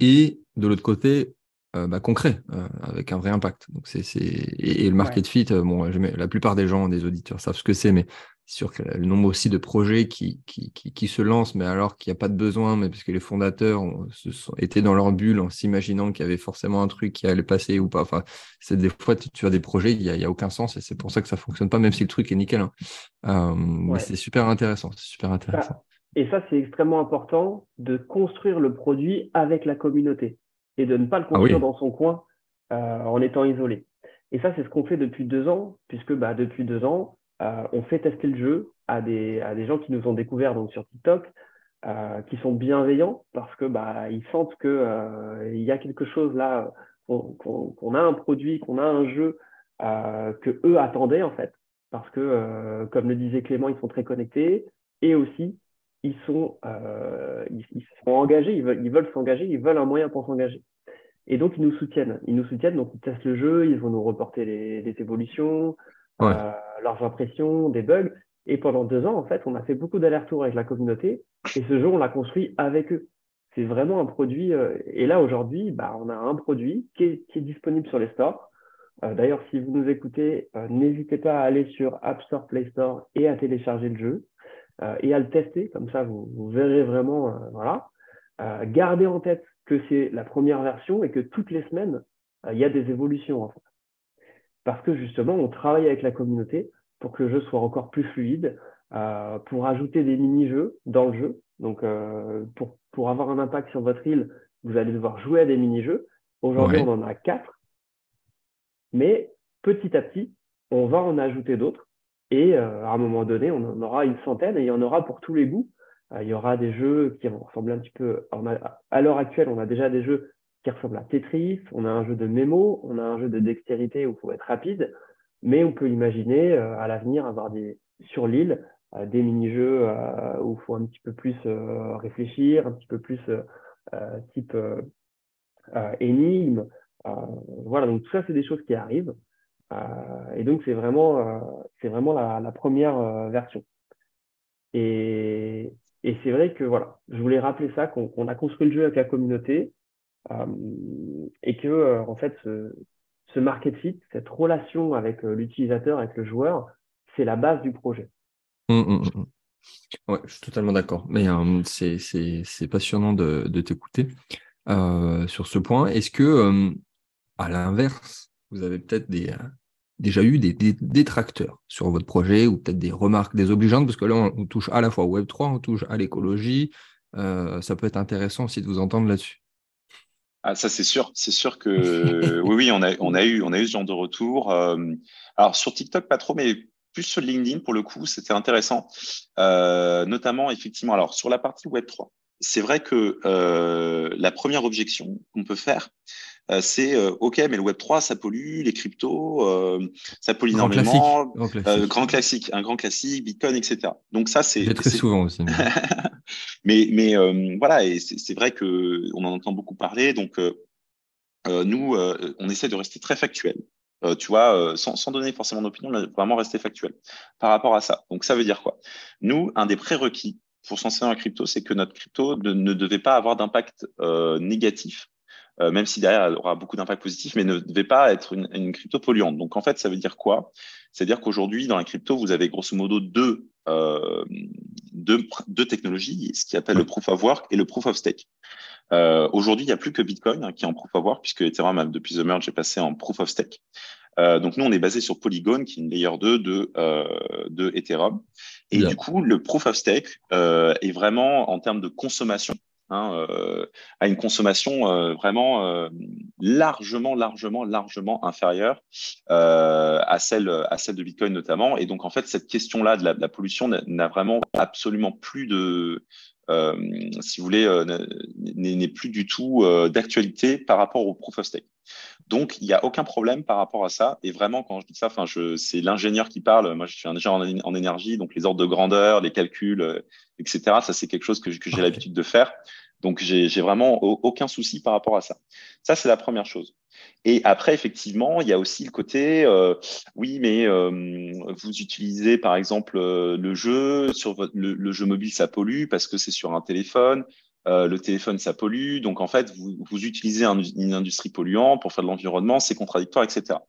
et de l'autre côté bah, concret avec un vrai impact. Donc c'est et, et, le market fit, bon, la plupart des gens, des auditeurs savent ce que c'est, mais sûr que le nombre aussi de projets qui, qui, qui, se lancent, mais alors qu'il n'y a pas de besoin, mais parce que les fondateurs se sont, étaient dans leur bulle en s'imaginant qu'il y avait forcément un truc qui allait passer ou pas. Enfin, c'est des fois, tu as des projets, il n'y a, y a, aucun sens et c'est pour ça que ça fonctionne pas, même si le truc est nickel. Hein. Euh, mais c'est super intéressant. C'est super intéressant. Et ça, c'est extrêmement important de construire le produit avec la communauté et de ne pas le ah construire dans son coin euh, en étant isolé. Et ça, c'est ce qu'on fait depuis deux ans, puisque bah, depuis deux ans, euh, on fait tester le jeu à des, à des gens qui nous ont découvert donc, sur TikTok, euh, qui sont bienveillants parce que bah, ils sentent qu'il euh, y a quelque chose là, qu'on a un produit, qu'on a un jeu que eux attendaient en fait. Parce que, comme le disait Clément, ils sont très connectés et aussi ils sont, ils, sont engagés, ils veulent s'engager, ils veulent un moyen pour s'engager. Et donc, ils nous soutiennent. Ils nous soutiennent, donc ils testent le jeu, ils vont nous reporter les, les évolutions, euh, leurs impressions, des bugs. Et pendant deux ans, en fait, on a fait beaucoup d'allers-retours avec la communauté. Et ce jeu, on l'a construit avec eux. C'est vraiment un produit. Euh, et là, aujourd'hui, bah, on a un produit qui est, qui est disponible sur les stores. Euh, D'ailleurs, si vous nous écoutez, euh, n'hésitez pas à aller sur App Store, Play Store et à télécharger le jeu et à le tester. Comme ça, vous, vous verrez vraiment. voilà. gardez en tête que c'est la première version et que toutes les semaines, il y a des évolutions. En fait parce que justement, on travaille avec la communauté pour que le jeu soit encore plus fluide, euh, pour ajouter des mini-jeux dans le jeu. Donc, euh, pour, pour avoir un impact sur votre île, vous allez devoir jouer à des mini-jeux. Aujourd'hui, on en a quatre, mais petit à petit, on va en ajouter d'autres. Et euh, à un moment donné, on en aura une centaine et il y en aura pour tous les goûts. il y aura des jeux qui vont ressembler un petit peu. à l'heure actuelle, on a déjà des jeux qui ressemble à Tetris, on a un jeu de mémo, on a un jeu de dextérité où il faut être rapide, mais on peut imaginer euh, à l'avenir avoir des sur l'île euh, des mini-jeux euh, où il faut un petit peu plus réfléchir, un petit peu plus type énigme. voilà, donc tout ça, c'est des choses qui arrivent. Et donc, c'est vraiment, c'est vraiment la, première version. Et, c'est vrai que voilà, je voulais rappeler ça, qu'on a construit le jeu avec la communauté, euh, et que euh, en fait ce, market fit, cette relation avec euh, l'utilisateur, avec le joueur, c'est la base du projet. Mmh, ouais, je suis totalement d'accord. Mais c'est passionnant de, de t'écouter sur ce point. Est-ce que, à l'inverse, vous avez peut-être des, déjà eu des, détracteurs sur votre projet ou peut-être des remarques désobligeantes Parce que là, on, touche à la fois au Web3, on touche à l'écologie. ça peut être intéressant aussi de vous entendre là-dessus. Ah, ça c'est sûr, c'est sûr que [laughs] oui, oui, on a, on a eu, on a eu ce genre de retour. Euh, alors sur TikTok pas trop, mais plus sur LinkedIn pour le coup, c'était intéressant, euh, notamment effectivement. Alors sur la partie Web 3, c'est vrai que euh, la première objection qu'on peut faire, euh, c'est euh, OK, mais le Web 3, ça pollue, les cryptos, euh, ça pollue énormément. grand, classique. grand classique, un grand classique, Bitcoin, etc. Donc ça, c'est très souvent aussi. [laughs] mais mais voilà, et c'est vrai que on en entend beaucoup parler. Donc nous, on essaie de rester très factuel. tu vois, sans, sans, donner forcément d'opinion, vraiment rester factuel par rapport à ça. Donc ça veut dire quoi? Nous, un des prérequis pour s'en servir en crypto, c'est que notre crypto ne devait pas avoir d'impact négatif même si derrière elle aura beaucoup d'impact positif, mais ne devait pas être une, crypto polluante. Donc en fait, ça veut dire quoi? C'est-à-dire qu'aujourd'hui, dans la crypto, vous avez grosso modo deux, deux, technologies, ce qui appelle le proof of work et le proof of stake. Aujourd'hui, il n'y a plus que Bitcoin hein, qui est en proof of work, puisque Ethereum, depuis The Merge, est passé en proof of stake. Euh, donc nous, on est basé sur Polygon, qui est une layer 2 de, euh, de Ethereum. Et du coup, le proof of stake euh, est vraiment en termes de consommation, hein, euh, à une consommation euh, vraiment euh, largement, largement, largement inférieure à celle de Bitcoin notamment. Et donc en fait, cette question-là de la, pollution n'a vraiment absolument plus de si vous voulez, euh, n'est plus du tout euh, d'actualité par rapport au proof of stake. Donc, il n'y a aucun problème par rapport à ça. Et vraiment, quand je dis ça, enfin, je, c'est l'ingénieur qui parle. Moi, je suis un ingénieur en, énergie, donc les ordres de grandeur, les calculs, etc. Ça, c'est quelque chose que, que j'ai l'habitude de faire. Donc, j'ai vraiment aucun souci par rapport à ça. Ça, c'est la première chose. Et après, effectivement, il y a aussi le côté, euh, oui, mais euh, vous utilisez par exemple euh, le jeu le, jeu mobile, ça pollue parce que c'est sur un téléphone. le téléphone, ça pollue. Donc en fait, vous utilisez une industrie polluante pour faire de l'environnement, c'est contradictoire, etc.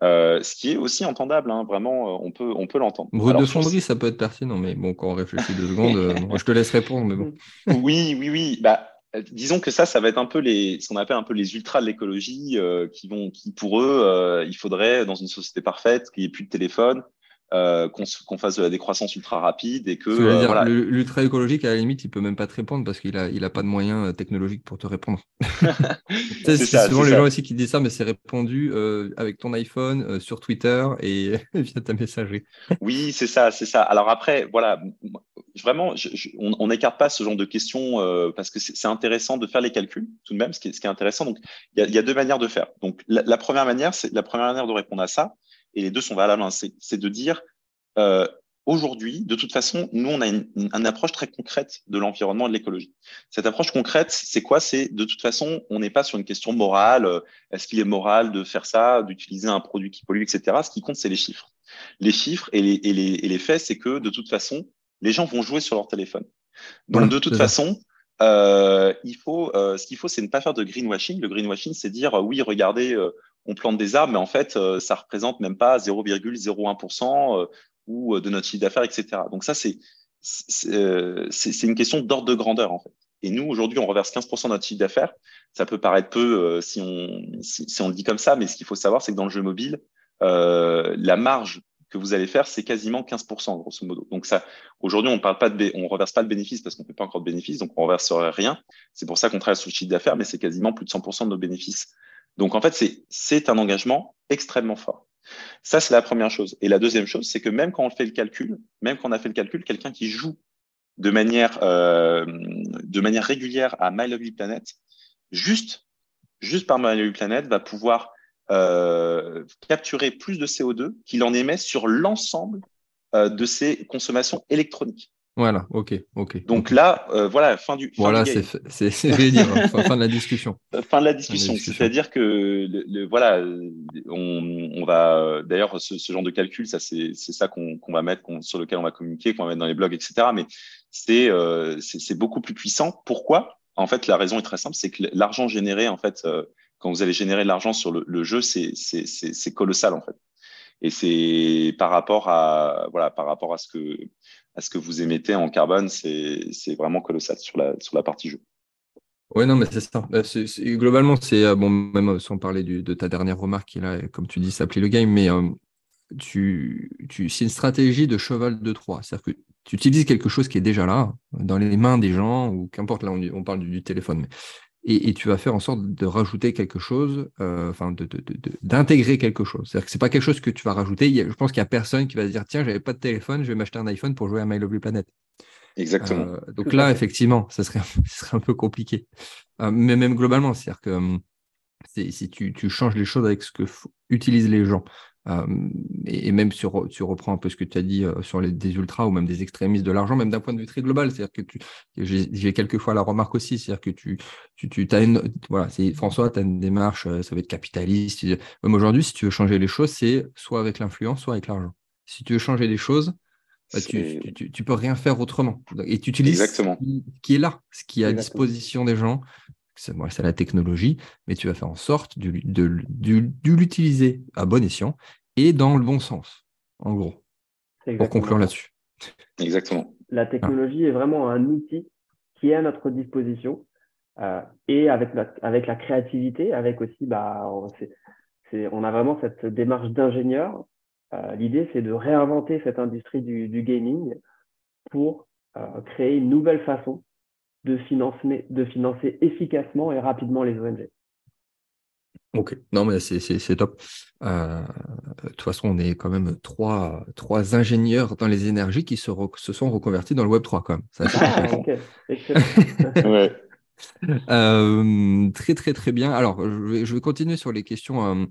ce qui est aussi entendable, hein, vraiment, on peut, on peut l'entendre. Brut de fonderie, ça peut être pertinent, mais bon, quand on réfléchit deux secondes, [laughs] je te laisse répondre, mais bon. [laughs] oui, oui, oui. Bah, euh, disons que ça, ça va être un peu les, ce qu'on appelle un peu les ultras de l'écologie, euh, qui vont, qui pour eux, euh, il faudrait dans une société parfaite qu'il n'y ait plus de téléphone, euh, qu'on fasse de la décroissance ultra rapide et que euh, voilà. l'ultra écologique à la limite il peut même pas te répondre parce qu'il a il a pas de moyens euh, technologiques pour te répondre. [laughs] c'est souvent les gens aussi qui disent ça mais c'est répondu euh, avec ton iPhone sur Twitter et [laughs] via ta messagerie. oui c'est ça c'est ça. Alors après voilà vraiment on n'écarte pas ce genre de questions parce que c'est intéressant de faire les calculs tout de même ce qui est, ce qui est intéressant donc il y a, y a, deux manières de faire donc la, la première manière c'est la première manière de répondre à ça et les deux sont valables. Hein. C'est de dire, euh, aujourd'hui, de toute façon, nous, on a une, une, approche très concrète de l'environnement et de l'écologie. Cette approche concrète, c'est quoi? C'est de toute façon, on n'est pas sur une question morale. Euh, est-ce qu'il est moral de faire ça, d'utiliser un produit qui pollue, etc. Ce qui compte, c'est les chiffres. Les chiffres et les, et les, et les faits, c'est que de toute façon, les gens vont jouer sur leur téléphone. Donc, de toute façon, euh, il faut, euh, ce qu'il faut, c'est ne pas faire de greenwashing. Le greenwashing, c'est dire euh, oui, regardez, euh, on plante des arbres, mais en fait, euh, ça représente même pas 0,01% euh, ou euh, de notre chiffre d'affaires, etc. Donc ça, c'est une question d'ordre de grandeur en fait. Et nous, aujourd'hui, on reverse 15% de notre chiffre d'affaires. Ça peut paraître peu si, on, le dit comme ça, mais ce qu'il faut savoir, c'est que dans le jeu mobile, la marge que vous allez faire, c'est quasiment 15%, grosso modo. Donc ça, aujourd'hui, on parle pas de, on reverse pas le bénéfice parce qu'on ne fait pas encore de bénéfice, donc on reverserait rien. C'est pour ça qu'on travaille sur le chiffre d'affaires, mais c'est quasiment plus de 100% de nos bénéfices donc en fait, c'est un engagement extrêmement fort. Ça, c'est la première chose. Et la deuxième chose, c'est que même quand on fait le calcul, même quand on a fait le calcul, quelqu'un qui joue de manière, euh, de manière régulière à My Lovely Planet, juste, juste par My Lovely Planet, va pouvoir euh, capturer plus de CO2 qu'il en émet sur l'ensemble euh, de ses consommations électroniques. Voilà, ok, ok. Donc là, euh, voilà, fin du. voilà, c'est dire, hein, fin, de la discussion. [laughs] Fin de la discussion. C'est-à-dire que, le, voilà, on, on va. D'ailleurs, ce, ce, genre de calcul, ça, c'est ça qu'on va mettre, sur lequel on va communiquer, qu'on va mettre dans les blogs, etc. Mais c'est euh, c'est beaucoup plus puissant. Pourquoi? En fait, la raison est très simple, c'est que l'argent généré, en fait, euh, quand vous allez générer de l'argent sur le, le jeu, c'est colossal, en fait. Et c'est par rapport à voilà, par rapport à ce que ce que vous émettez en carbone, c'est vraiment colossal sur la, partie jeu. Oui, non, mais c'est ça. Bah, globalement, c'est euh, bon, même sans parler de ta dernière remarque qui, là, comme tu dis, s'appelait le game, mais euh, tu, tu, c'est une stratégie de cheval de Troie. C'est-à-dire que tu utilises quelque chose qui est déjà là, dans les mains des gens, ou qu'importe, là, on, parle du, téléphone, mais et, tu vas faire en sorte de rajouter quelque chose, euh, enfin d'intégrer quelque chose. C'est-à-dire que c'est pas quelque chose que tu vas rajouter. je pense qu'il y a personne qui va se dire tiens, j'avais pas de téléphone, je vais m'acheter un iPhone pour jouer à My Lovely Planet. Exactement. Euh, donc là, effectivement, ça serait, [laughs] ça serait un peu compliqué. Euh, mais même globalement, c'est-à-dire que hum, si tu, tu, changes les choses avec ce que utilisent les gens, euh, et, même sur, tu reprends un peu ce que tu as dit euh, sur les, des ultras ou même des extrémistes de l'argent, même d'un point de vue très global. C'est-à-dire que tu, j'ai quelquefois la remarque aussi, c'est-à-dire que tu, tu, tu as une, voilà, c'est François, tu as une démarche, euh, ça va être capitaliste. Même aujourd'hui, si tu veux changer les choses, c'est soit avec l'influence, soit avec l'argent. Si tu veux changer les choses, bah, tu, tu, tu, peux rien faire autrement. Et tu utilises Exactement. Ce, qui, est là, ce qui est à disposition des gens, c'est la technologie, mais tu vas faire en sorte de, l'utiliser à bon escient et dans le bon sens, en gros, pour conclure là-dessus. Exactement. La technologie est vraiment un outil qui est à notre disposition euh, et avec, avec la créativité, avec aussi, bah, on, a vraiment cette démarche d'ingénieur. Euh, l'idée, c'est de réinventer cette industrie du, gaming pour euh, créer une nouvelle façon de financer, de financer efficacement et rapidement les ONG. Ok, non mais c'est top. de toute façon, on est quand même trois, trois ingénieurs dans les énergies qui se, se sont reconvertis dans le Web 3 quand même. Ça, ah, [laughs] ouais. Euh, très très très bien. Alors, je vais, continuer sur les questions euh,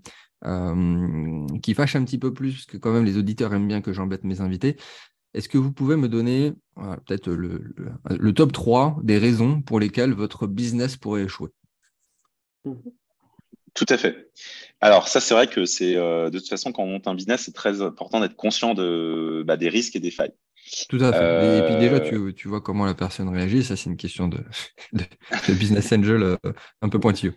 euh, qui fâchent un petit peu plus, parce que quand même les auditeurs aiment bien que j'embête mes invités. Est-ce que vous pouvez me donner peut-être le, top 3 des raisons pour lesquelles votre business pourrait échouer? Tout à fait. Alors ça, c'est vrai que c'est de toute façon quand on monte un business, c'est très important d'être conscient de, bah, des risques et des failles. Tout à fait. Et puis déjà, euh, tu, vois comment la personne réagit. Ça, c'est une question de, [laughs] business angel euh, un peu pointilleux.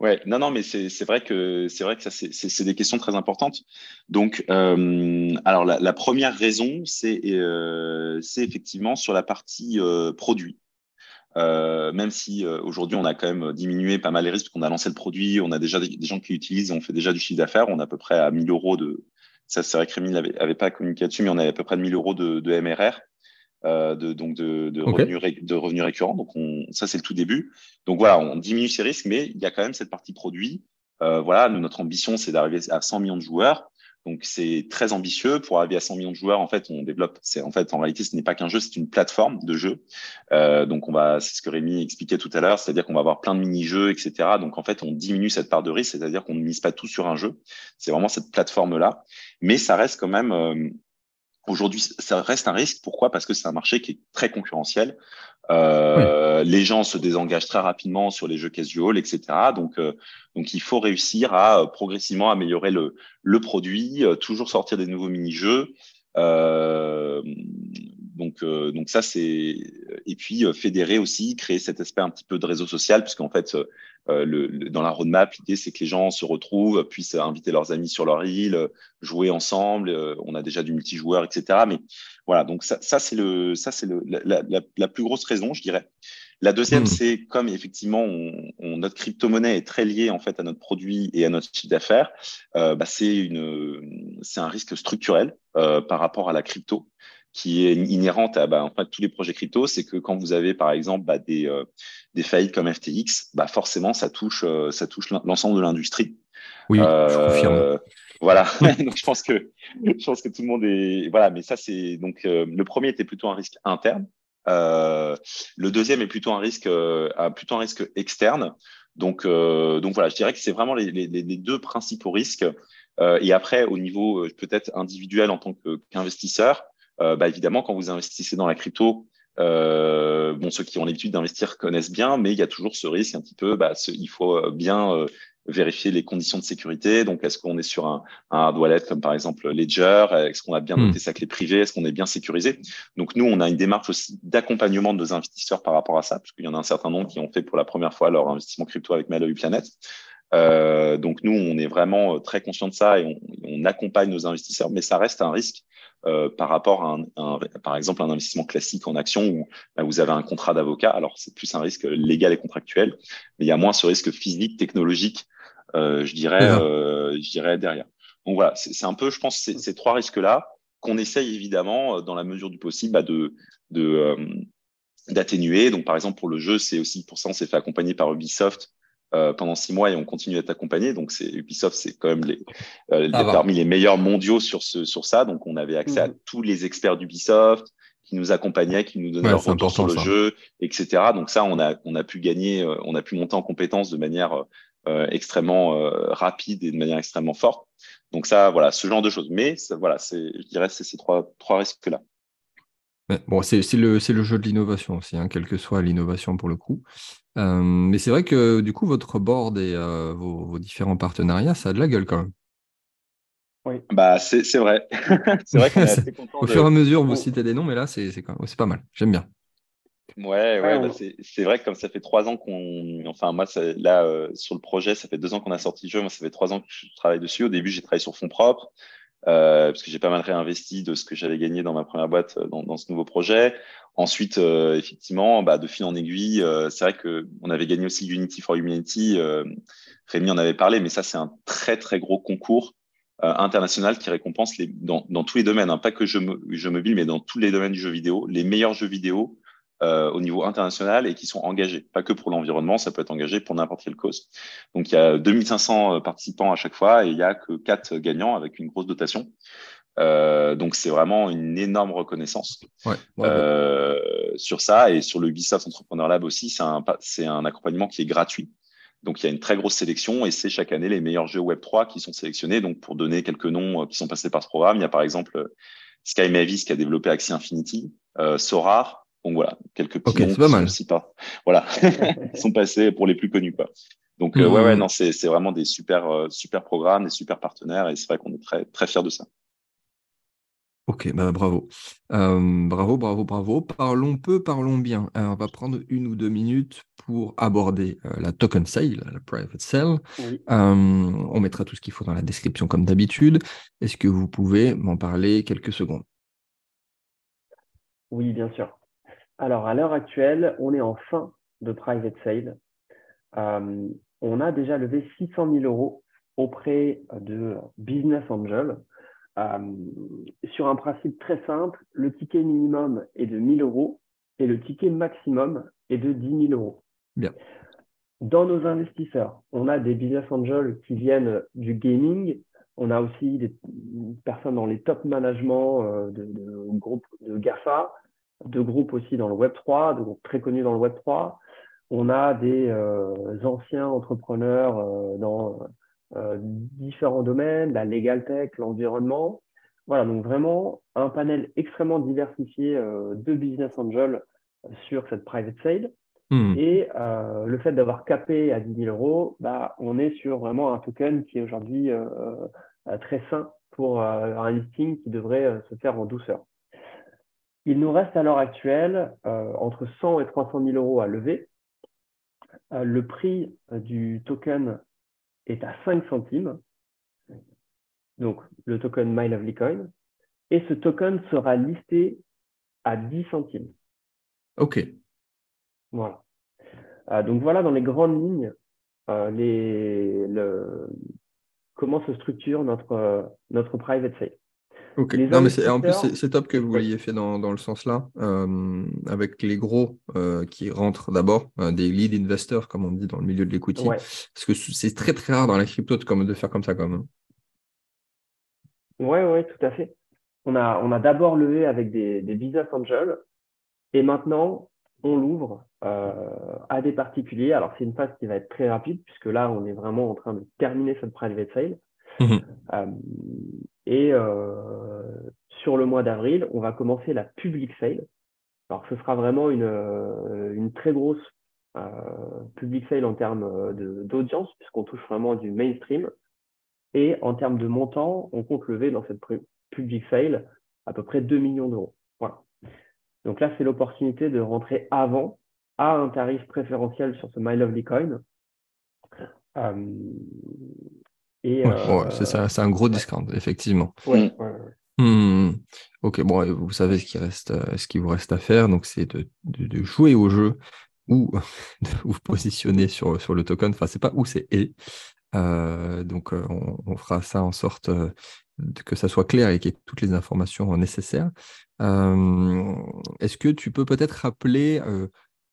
Ouais, non, non, mais c'est vrai que c'est vrai que ça c'est des questions très importantes. Donc, euh, alors la, première raison, c'est effectivement sur la partie produit. même si aujourd'hui on a quand même diminué pas mal les risques, qu'on a lancé le produit, on a déjà des, gens qui l'utilisent, on fait déjà du chiffre d'affaires, on est à peu près à 1000 euros de, ça, c'est vrai que Rémi n'avait pas communiqué dessus, mais on avait à peu près de 1000 euros de, de MRR. Euh, de, donc de, de, revenus, de revenus récurrents. Donc on, ça c'est le tout début. Donc voilà, on diminue ces risques, mais il y a quand même cette partie produit. Euh, voilà, notre ambition c'est d'arriver à 100 millions de joueurs. Donc c'est très ambitieux. Pour arriver à 100 millions de joueurs, en fait, on développe. C'est en fait en réalité, ce n'est pas qu'un jeu, c'est une plateforme de jeu. Euh, donc on va, c'est ce que Rémi expliquait tout à l'heure, c'est-à-dire qu'on va avoir plein de mini-jeux, etc. Donc en fait, on diminue cette part de risque, c'est-à-dire qu'on ne mise pas tout sur un jeu. C'est vraiment cette plateforme là, mais ça reste quand même euh, Aujourd'hui, ça reste un risque. Pourquoi? Parce que c'est un marché qui est très concurrentiel. Euh, Les gens se désengagent très rapidement sur les jeux casual, etc. Donc, euh, donc il faut réussir à euh, progressivement améliorer le, le produit, toujours sortir des nouveaux mini-jeux. donc, donc ça c'est et puis fédérer aussi, créer cet aspect un petit peu de réseau social, puisqu'en fait euh, le, dans la roadmap, l'idée c'est que les gens se retrouvent, puissent inviter leurs amis sur leur île, jouer ensemble. Euh, on a déjà du multijoueur, etc. Mais voilà, donc ça, ça c'est le, ça c'est la, la, la, plus grosse raison, je dirais. La deuxième, hmm. c'est comme effectivement on, on, notre crypto-monnaie est très liée en fait à notre produit et à notre chiffre d'affaires, euh, bah, c'est une, c'est un risque structurel euh, par rapport à la crypto qui est inhérente à bah, en fait, tous les projets crypto, c'est que quand vous avez par exemple bah, des, euh, des faillites comme FTX, bah, forcément ça touche, euh, ça touche l'ensemble de l'industrie. Oui, je euh, confirme. Voilà, [laughs] donc je pense que je pense que tout le monde est voilà, mais ça c'est donc le premier était plutôt un risque interne, le deuxième est plutôt un risque plutôt un risque externe. Donc donc voilà, je dirais que c'est vraiment les, les, les, deux principaux risques. et après au niveau peut-être individuel en tant qu'investisseur, euh, bah, évidemment, quand vous investissez dans la crypto, euh, bon, ceux qui ont l'habitude d'investir connaissent bien, mais il y a toujours ce risque un petit peu. Bah, il faut euh, bien vérifier les conditions de sécurité. Donc, est-ce qu'on est sur un, un hard wallet comme par exemple Ledger? Est-ce qu'on a bien hmm. noté sa clé privée? Est-ce qu'on est bien sécurisé? Donc, nous, on a une démarche aussi d'accompagnement de nos investisseurs par rapport à ça, parce qu'il y en a un certain nombre qui ont fait pour la première fois leur investissement crypto avec Malawi Planet. Euh, donc nous, on est vraiment très conscient de ça et on, on, accompagne nos investisseurs, mais ça reste un risque euh, par rapport à, un, par exemple, un investissement classique en action où bah, vous avez un contrat d'avocat. Alors, c'est plus un risque légal et contractuel, mais il y a moins ce risque physique, technologique, euh, je dirais, euh, je dirais derrière. Donc voilà, c'est un peu, je pense, ces, trois risques-là qu'on essaye évidemment, euh, dans la mesure du possible, bah, de, de euh, d'atténuer. Donc, par exemple, pour le jeu, c'est aussi pour ça on s'est fait accompagner par Ubisoft euh, pendant six mois et on continue à t'accompagner. Donc, c'est Ubisoft, c'est quand même les, euh, parmi les meilleurs mondiaux sur ce sur ça. Donc, on avait accès à mmh. tous les experts d'Ubisoft qui nous accompagnaient, qui nous donnaient leur retour sur le jeu, etc. Donc ça, on a on a pu gagner, euh, on a pu monter en compétences de manière euh, extrêmement rapide et de manière extrêmement forte. Donc ça, voilà, ce genre de choses. Mais ça, voilà, c'est, je dirais, c'est ces trois trois risques là. Bon, c'est le, le, jeu de l'innovation aussi, hein, quelle que soit l'innovation pour le coup. Euh, mais c'est vrai que du coup, votre board et euh, vos, différents partenariats, ça a de la gueule quand même. Oui, bah, c'est vrai. c'est vrai [laughs] [laughs] Au fur et à mesure, vous citez des noms, mais là, c'est pas mal. J'aime bien. Ouais, ouais, bah, c'est vrai que comme ça fait trois ans qu'on. Enfin, moi, là, euh, sur le projet, ça fait deux ans qu'on a sorti le jeu. Moi, ça fait trois ans que je travaille dessus. Au début, j'ai travaillé sur fonds propres, euh, parce que j'ai pas mal réinvesti de ce que j'avais gagné dans ma première boîte euh, dans, ce nouveau projet. Ensuite, euh, effectivement, bah, de fil en aiguille, c'est vrai qu'on avait gagné aussi Unity for Humanity. Rémi en avait parlé, mais ça, c'est un très, très gros concours international qui récompense dans tous les domaines, hein, pas que jeux, jeux mobiles, mais dans tous les domaines du jeu vidéo, les meilleurs jeux vidéo euh, au niveau international et qui sont engagés, pas que pour l'environnement, ça peut être engagé pour n'importe quelle cause. Donc il y a 2500 euh, participants à chaque fois et il y a que quatre gagnants avec une grosse dotation. Euh, donc c'est vraiment une énorme reconnaissance ouais, euh, sur ça et sur le Ubisoft Entrepreneur Lab aussi, c'est un, c'est un accompagnement qui est gratuit. Donc il y a une très grosse sélection et c'est chaque année les meilleurs jeux Web 3 qui sont sélectionnés. Donc pour donner quelques noms qui sont passés par ce programme, il y a par exemple Sky Mavis qui a développé Axie Infinity, euh, Sorar, donc voilà, quelques petits noms pas mal. Sont pas, voilà, [laughs] sont passés pour les plus connus quoi. Donc euh, ouais ouais mmh. non c'est c'est vraiment des super euh, super programmes, des super partenaires et c'est vrai qu'on est très très fiers de ça. Ok, bah bravo. Euh, bravo, bravo, bravo. Parlons peu, parlons bien. on va prendre une ou deux minutes pour aborder la token sale, la private sale. on mettra tout ce qu'il faut dans la description comme d'habitude. Est-ce que vous pouvez m'en parler quelques secondes? Oui, bien sûr. Alors, à l'heure actuelle, on est en fin de private sale. Euh, on a déjà levé 600 000 euros auprès de Business Angel. Euh, sur un principe très simple, le ticket minimum est de 1000 euros et le ticket maximum est de 10 000 euros. Bien. Dans nos investisseurs, on a des business angels qui viennent du gaming. On a aussi des personnes dans les top management euh, de, de groupes de GAFA de groupes aussi dans le Web 3, de groupes très connus dans le Web 3. On a des euh, anciens entrepreneurs euh, dans euh, différents domaines, la legal tech, l'environnement. Voilà, donc vraiment un panel extrêmement diversifié de business angels sur cette private sale. Hmm. Et le fait d'avoir capé à 10 000 euros, bah, on est sur vraiment un token qui est aujourd'hui très sain pour un listing qui devrait se faire en douceur. Il nous reste à l'heure actuelle euh, entre 100 et 300 000 euros à lever. Euh, le prix euh, du token est à 5 centimes, donc le token My Lovely Coin, et ce token sera listé à 10 centimes. OK. Voilà. donc voilà dans les grandes lignes les, comment se structure notre, notre private sale. Ok. Non, mais en plus, c'est top que vous l'ayez fait dans, dans le sens-là, euh, avec les gros euh, qui rentrent d'abord, euh, des lead investors, comme on dit dans le milieu de l'equity. Parce que c'est très, très rare dans la crypto de, comme, de faire comme ça, quand même. Oui, oui, tout à fait. On a, on a d'abord levé avec des, des business angels et maintenant, on l'ouvre à des particuliers. Alors, c'est une phase qui va être très rapide puisque là, on est vraiment en train de terminer cette private sale. Mmh et euh, sur le mois d'avril, on va commencer la public sale. Alors, ce sera vraiment une, euh, très grosse euh, public sale en termes d'audience, puisqu'on touche vraiment du mainstream. Et en termes de montant, on compte lever dans cette public sale à peu près 2 millions d'euros. Voilà. Donc là, c'est l'opportunité de rentrer avant à un tarif préférentiel sur ce My Lovely Coin. Euh, c'est ça, c'est un gros discount, effectivement. Ouais, hmm. Ok, bon, vous savez ce qui reste, euh, ce qui vous reste à faire, donc c'est de, de, jouer au jeu ou [laughs] de vous positionner sur, sur le token. Enfin, c'est pas où, c'est et. Euh, donc, on, fera ça en sorte que ça soit clair et qu'il y ait toutes les informations nécessaires. Est-ce que tu peux peut-être rappeler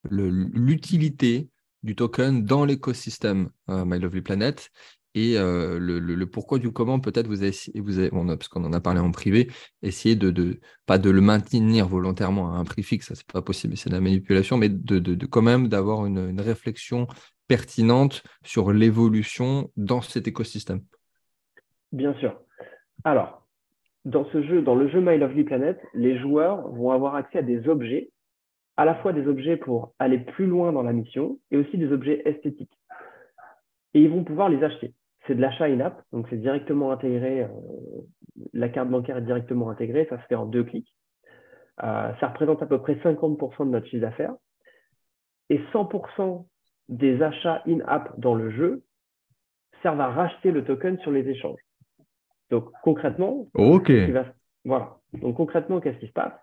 l'utilité du token dans l'écosystème My Lovely Planet? Et euh, le, pourquoi du comment, peut-être vous avez, vous avez parce qu'on en a parlé en privé, essayer de, pas de le maintenir volontairement à un prix fixe, ça c'est pas possible, c'est de la manipulation, mais de, de, quand même d'avoir une, réflexion pertinente sur l'évolution dans cet écosystème. Bien sûr. Alors, dans ce jeu, dans le jeu My Lovely Planet, les joueurs vont avoir accès à des objets, à la fois des objets pour aller plus loin dans la mission et aussi des objets esthétiques. Et ils vont pouvoir les acheter c'est de l'achat in-app, donc c'est directement intégré, euh, la carte bancaire est directement intégrée, ça se fait en deux clics. Euh, ça représente à peu près 50% de notre chiffre d'affaires. et 100% des achats in-app dans le jeu servent à racheter le token sur les échanges. Donc concrètement, voilà. Donc concrètement, qu'est-ce qui se passe?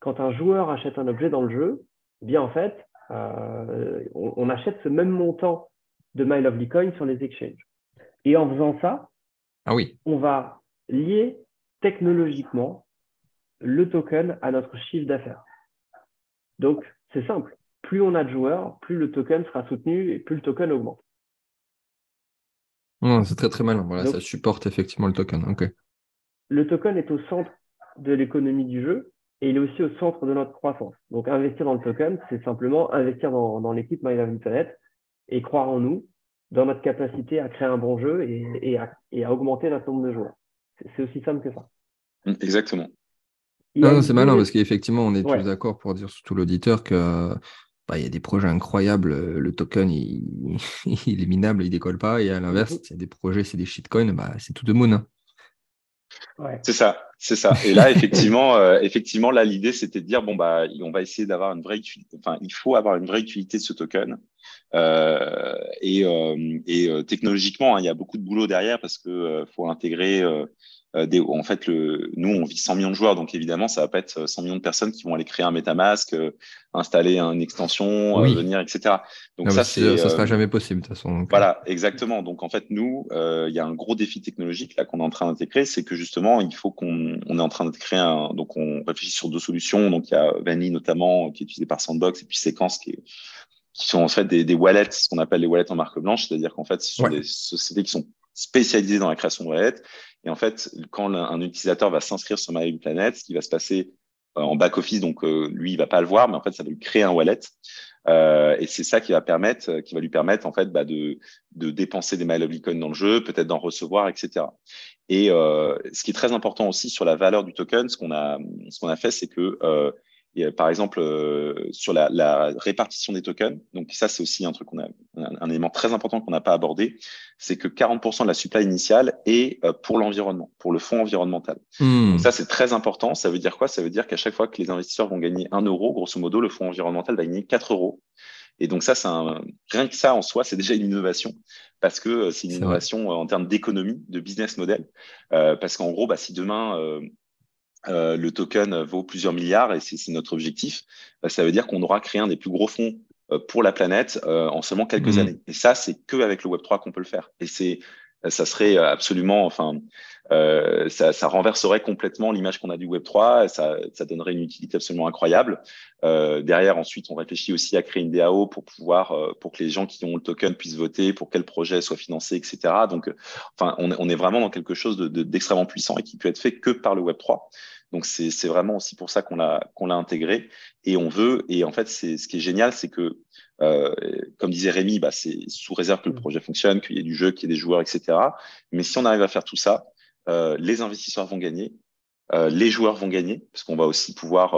Quand un joueur achète un objet dans le jeu, eh bien en fait, euh, on, achète ce même montant de My Lovely Coin sur les exchanges. Et en faisant ça, ah oui. on va lier technologiquement le token à notre chiffre d'affaires. Donc, c'est simple. Plus on a de joueurs, plus le token sera soutenu et plus le token augmente. c'est très très malin. Voilà, ça supporte effectivement le token. Le token est au centre de l'économie du jeu et il est aussi au centre de notre croissance. Donc, investir dans le token, c'est simplement investir dans, l'équipe My Planet et croire en nous, dans notre capacité à créer un bon jeu et, à, augmenter notre nombre de joueurs. C'est aussi simple que ça. Exactement. Non, c'est malin parce qu'effectivement, on est tous d'accord pour dire surtout l'auditeur que bah, il y a des projets incroyables, le token [laughs] il, est minable, il décolle pas, et à l'inverse, il y a des projets, c'est des shitcoins, bah, c'est tout de moon. Hein. C'est ça, c'est ça. Et là, effectivement, [laughs] euh, effectivement, là, l'idée, c'était de dire bon bah, on va essayer d'avoir une vraie utilité. Enfin, il faut avoir une vraie utilité de ce token. Euh, et, euh, et technologiquement, hein, il y a beaucoup de boulot derrière parce que faut intégrer euh, en fait, le, nous, on vit 100 millions de joueurs, donc évidemment, ça va pas être 100 millions de personnes qui vont aller créer un MetaMask, euh, installer une extension, euh, venir, etc. Donc ça, c'est, ça sera jamais possible de toute façon. voilà, exactement. Donc en fait, nous, il y a un gros défi technologique là qu'on est en train d'intégrer, c'est que justement, il faut qu'on, on est en train de créer un, donc on réfléchit sur deux solutions. Donc il y a Vanny notamment qui est utilisé par Sandbox et puis Séquence qui est qui sont en fait des, des wallets, ce qu'on appelle les wallets en marque blanche, c'est-à-dire qu'en fait, ce sont des sociétés qui sont spécialisées dans la création de wallets et en fait, quand un utilisateur va s'inscrire sur MyPlanet, ce qui va se passer euh, en back office, donc euh, lui, il va pas le voir, mais en fait, ça va lui créer un wallet. Euh, et c'est ça qui va permettre, qui va lui permettre en fait bah, de, de dépenser des My Coins dans le jeu, peut-être d'en recevoir, etc. Et ce qui est très important aussi sur la valeur du token, ce qu'on a, ce qu'on a fait, c'est que et, par exemple, euh, sur la, la, répartition des tokens, donc ça, c'est aussi un truc qu'on a, un, élément très important qu'on n'a pas abordé, c'est que 40% de la supply initiale est euh, pour l'environnement, pour le fonds environnemental. Hmm. Donc ça, c'est très important. Ça veut dire quoi? Ça veut dire qu'à chaque fois que les investisseurs vont gagner 1 euro, grosso modo, le fonds environnemental va gagner 4 euros. Et donc ça, c'est un, rien que ça en soi, c'est déjà une innovation parce que euh, c'est une innovation en termes d'économie, de business model. Euh, parce qu'en gros, bah, si demain euh, le token vaut plusieurs milliards et c'est notre objectif, bah, ça veut dire qu'on aura créé un des plus gros fonds euh, pour la planète euh, en seulement quelques mmh. années. Et ça, c'est que avec le Web 3 qu'on peut le faire. Et c'est, ça serait absolument, enfin, ça, ça, renverserait complètement l'image qu'on a du Web 3. Ça, ça, donnerait une utilité absolument incroyable. derrière, ensuite, on réfléchit aussi à créer une DAO pour pouvoir, pour que les gens qui ont le token puissent voter pour quel projet soit financé, etc. Donc, enfin, on, on est vraiment dans quelque chose d'extrêmement de, puissant et qui peut être fait que par le Web 3. Donc c'est vraiment aussi pour ça qu'on l'a qu'on l'a intégré et on veut et en fait c'est ce qui est génial c'est que euh, comme disait Rémi bah, c'est sous réserve que le mm. projet fonctionne qu'il y ait du jeu qu'il y ait des joueurs etc mais si on arrive à faire tout ça euh, les investisseurs vont gagner euh, les joueurs vont gagner parce qu'on va aussi pouvoir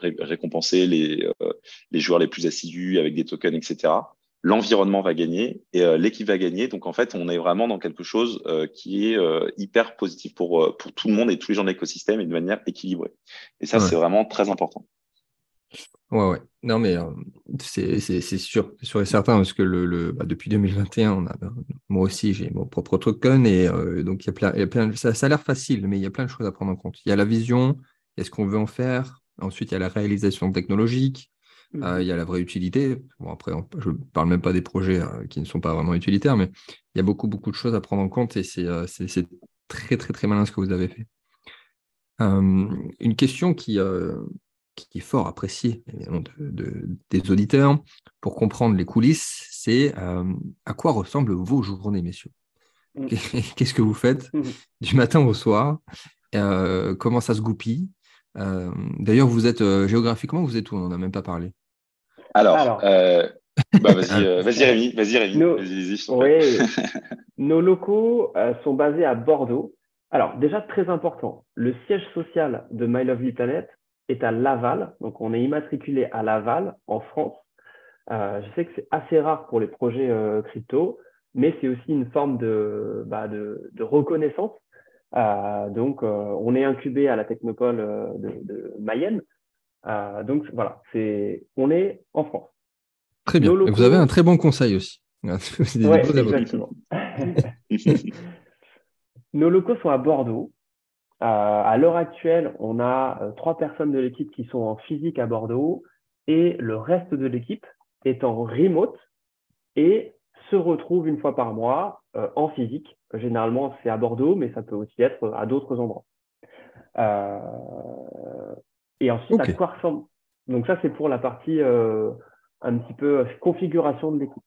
récompenser les les joueurs les plus assidus avec des tokens etc l'environnement va gagner et euh, l'équipe va gagner. Donc en fait, on est vraiment dans quelque chose euh, qui est euh, hyper positif pour, pour tout le monde et tous les gens de l'écosystème et de manière équilibrée. Et ça, c'est vraiment très important. Ouais, ouais. Non, mais c'est sûr, sûr et certain, parce que le, bah, depuis 2021, on a, moi aussi, j'ai mon propre token, et donc il y a plein, y a plein ça, ça a l'air facile, mais il y a plein de choses à prendre en compte. Il y a la vision, il y a ce qu'on veut en faire, ensuite il y a la réalisation technologique, Mmh. Euh, il y a la vraie utilité. Bon, après, je ne parle même pas des projets euh, qui ne sont pas vraiment utilitaires, mais il y a beaucoup, beaucoup de choses à prendre en compte et c'est euh, très, très, très malin ce que vous avez fait. une question qui, qui est fort appréciée de, des auditeurs pour comprendre les coulisses, c'est à quoi ressemblent vos journées, messieurs? Mmh. [laughs] Qu'est-ce que vous faites mmh. du matin au soir? Comment ça se goupille? D'ailleurs, vous êtes géographiquement, vous êtes où? On n'en a même pas parlé. Alors, euh, bah, vas-y, euh, [laughs] vas Rémi, vas-y Rémi. Nos, oui, [laughs] nos locaux euh, sont basés à Bordeaux. Alors déjà très important, le siège social de My Lovely Planet est à Laval, donc on est immatriculé à Laval en France. je sais que c'est assez rare pour les projets crypto, mais c'est aussi une forme de, bah, de, de reconnaissance. donc on est incubé à la Technopole de, de Mayenne, euh, donc voilà, c'est, on est en France. Très bien. Vous avez un très bon conseil aussi. [laughs] exactement. [laughs] Nos locaux sont à Bordeaux. Euh, à l'heure actuelle, on a euh, trois personnes de l'équipe qui sont en physique à Bordeaux et le reste de l'équipe est en remote et se retrouve une fois par mois euh, en physique. Généralement, c'est à Bordeaux, mais ça peut aussi être à d'autres endroits. et ensuite, à quoi ressemble Donc ça, c'est pour la partie un petit peu configuration de l'équipe.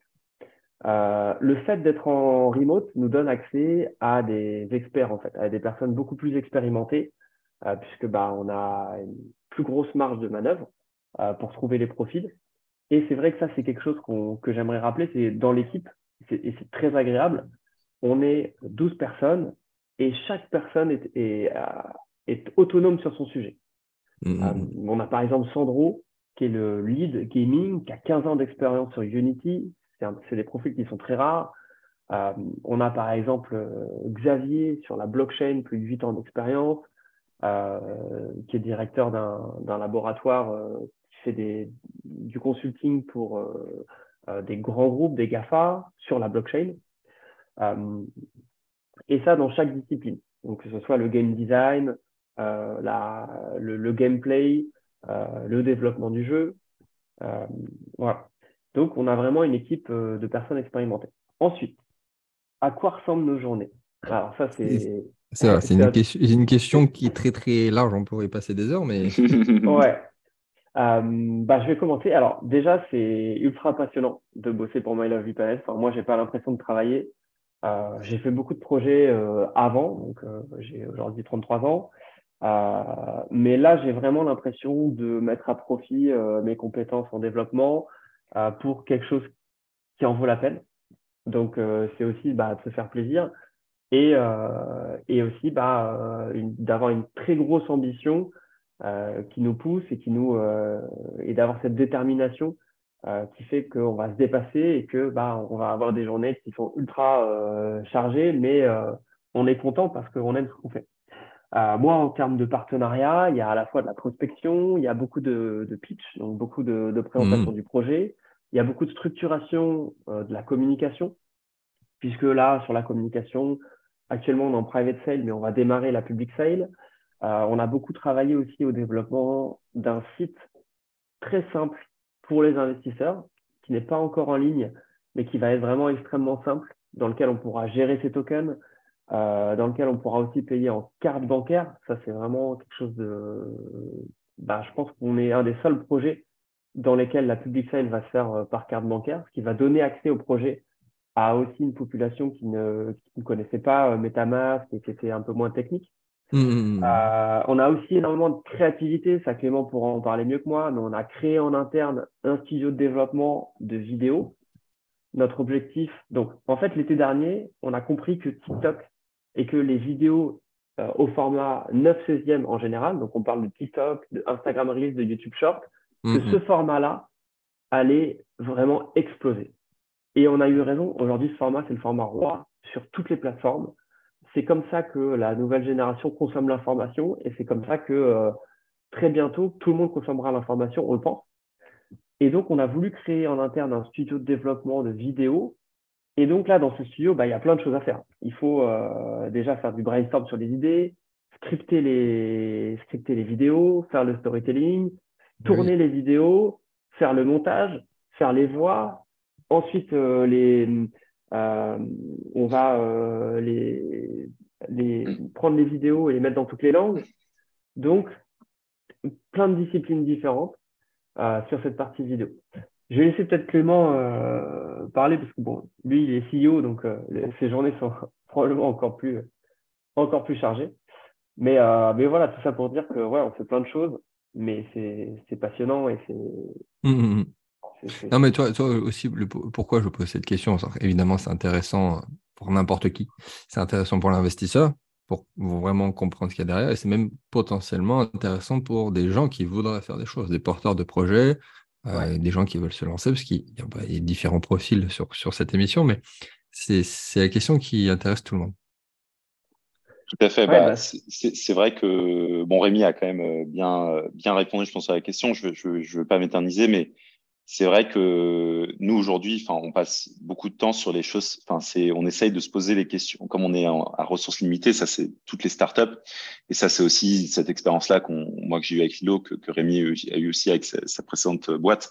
Euh, le fait d'être en remote nous donne accès à des experts en fait, à des personnes beaucoup plus expérimentées, euh, puisque bah on a une plus grosse marge de manœuvre euh, pour trouver les profils. Et c'est vrai que ça c'est quelque chose que j'aimerais rappeler, c'est dans l'équipe et c'est très agréable. On est 12 personnes et chaque personne est, est, est autonome sur son sujet. Mmh. on a par exemple Sandro qui est le lead gaming, qui a 15 ans d'expérience sur Unity, c'est des profils qui sont très rares. Euh, on a par exemple euh, Xavier sur la blockchain, plus de 8 ans d'expérience, euh, qui est directeur d'un laboratoire qui fait du consulting pour des grands groupes, des GAFA, sur la blockchain. et ça dans chaque discipline. Donc que ce soit le game design, le, le, gameplay, le développement du jeu. voilà. Donc, on a vraiment une équipe euh, de personnes expérimentées. Ensuite, à quoi ressemblent nos journées? Alors, ça, c'est. C'est [laughs] une, question, une question qui est très très large, on pourrait y passer des heures, mais. [laughs] ouais. Euh, bah, je vais commencer. Alors, déjà, c'est ultra passionnant de bosser pour My Love VPNS. Enfin, moi, j'ai pas l'impression de travailler. Euh, j'ai fait beaucoup de projets avant, donc j'ai aujourd'hui 33 ans. mais là, j'ai vraiment l'impression de mettre à profit mes compétences en développement, pour quelque chose qui en vaut la peine. Donc, euh, c'est aussi bah, de se faire plaisir et, euh, et aussi bah, d'avoir une très grosse ambition qui nous pousse et qui nous et d'avoir cette détermination qui fait qu'on va se dépasser et que bah, on va avoir des journées qui sont ultra chargées, mais on est content parce qu'on aime ce qu'on fait. Euh, moi, en termes de partenariat, il y a à la fois de la prospection, il y a beaucoup de, de pitch, donc beaucoup de, de présentation mmh. du projet. Il y a beaucoup de structuration euh, de la communication, puisque là, sur la communication, actuellement, on est en private sale, mais on va démarrer la public sale. Euh, on a beaucoup travaillé aussi au développement d'un site très simple pour les investisseurs, qui n'est pas encore en ligne, mais qui va être vraiment extrêmement simple, dans lequel on pourra gérer ses tokens, euh, dans lequel on pourra aussi payer en carte bancaire. Ça, c'est vraiment quelque chose de... Bah, je pense qu'on est un des seuls projets dans lesquels la public sale va se faire euh, par carte bancaire, ce qui va donner accès au projet à aussi une population qui ne, connaissait pas euh, MetaMask et qui était un peu moins technique. Mmh, mmh, mmh. Euh, on a aussi énormément de créativité, ça Clément pourra en parler mieux que moi, mais on a créé en interne un studio de développement de vidéos. Notre objectif, donc en fait l'été dernier, on a compris que TikTok et que les vidéos au format 9 16e en général, donc on parle de TikTok, de Instagram Reels, de YouTube Short, que mhm. ce format-là allait vraiment exploser. Et on a eu raison. Aujourd'hui, ce format, c'est le format roi sur toutes les plateformes. C'est comme ça que la nouvelle génération consomme l'information et c'est comme ça que euh, très bientôt, tout le monde consommera l'information, on le pense. Et donc, on a voulu créer en interne un studio de développement de vidéos. Et donc là, dans ce studio, bah, il y a plein de choses à faire. Il faut euh, déjà faire du brainstorm sur les idées, scripter les, scripter les vidéos, faire le storytelling, tourner les vidéos, faire le montage, faire les voix. Ensuite, euh, les, euh, on va euh, les, les, prendre les vidéos et les mettre dans toutes les langues. Donc, plein de disciplines différentes sur cette partie vidéo. Je vais laisser peut-être Clément parler parce que bon, lui, il est CEO, donc ses journées sont [laughs] probablement encore plus, encore plus chargées. Mais, mais voilà, tout ça pour dire que ouais, on fait plein de choses mais c'est passionnant et c'est. Mmh, mmh, mmh. Non, mais toi, toi aussi, pourquoi je pose cette question? Évidemment, c'est intéressant pour n'importe qui. C'est intéressant pour l'investisseur, pour vraiment comprendre ce qu'il y a derrière. Et c'est même potentiellement intéressant pour des gens qui voudraient faire des choses, des porteurs de projets, euh, des gens qui veulent se lancer, parce qu'il y, a différents profils sur, sur cette émission, mais c'est la question qui intéresse tout le monde. Tout à fait. Bah, bah c'est vrai que bon, Rémi a quand même euh, bien, euh, bien répondu, je pense, à la question. Je ne veux, pas m'éterniser, mais c'est vrai que nous aujourd'hui, on passe beaucoup de temps sur les choses. C'est, on essaye de se poser les questions. Comme on est à ressources limitées, ça c'est toutes les startups, et ça c'est aussi cette expérience-là qu'on, moi que j'ai eu avec Lilo, que, Rémi a eu aussi avec sa, précédente boîte,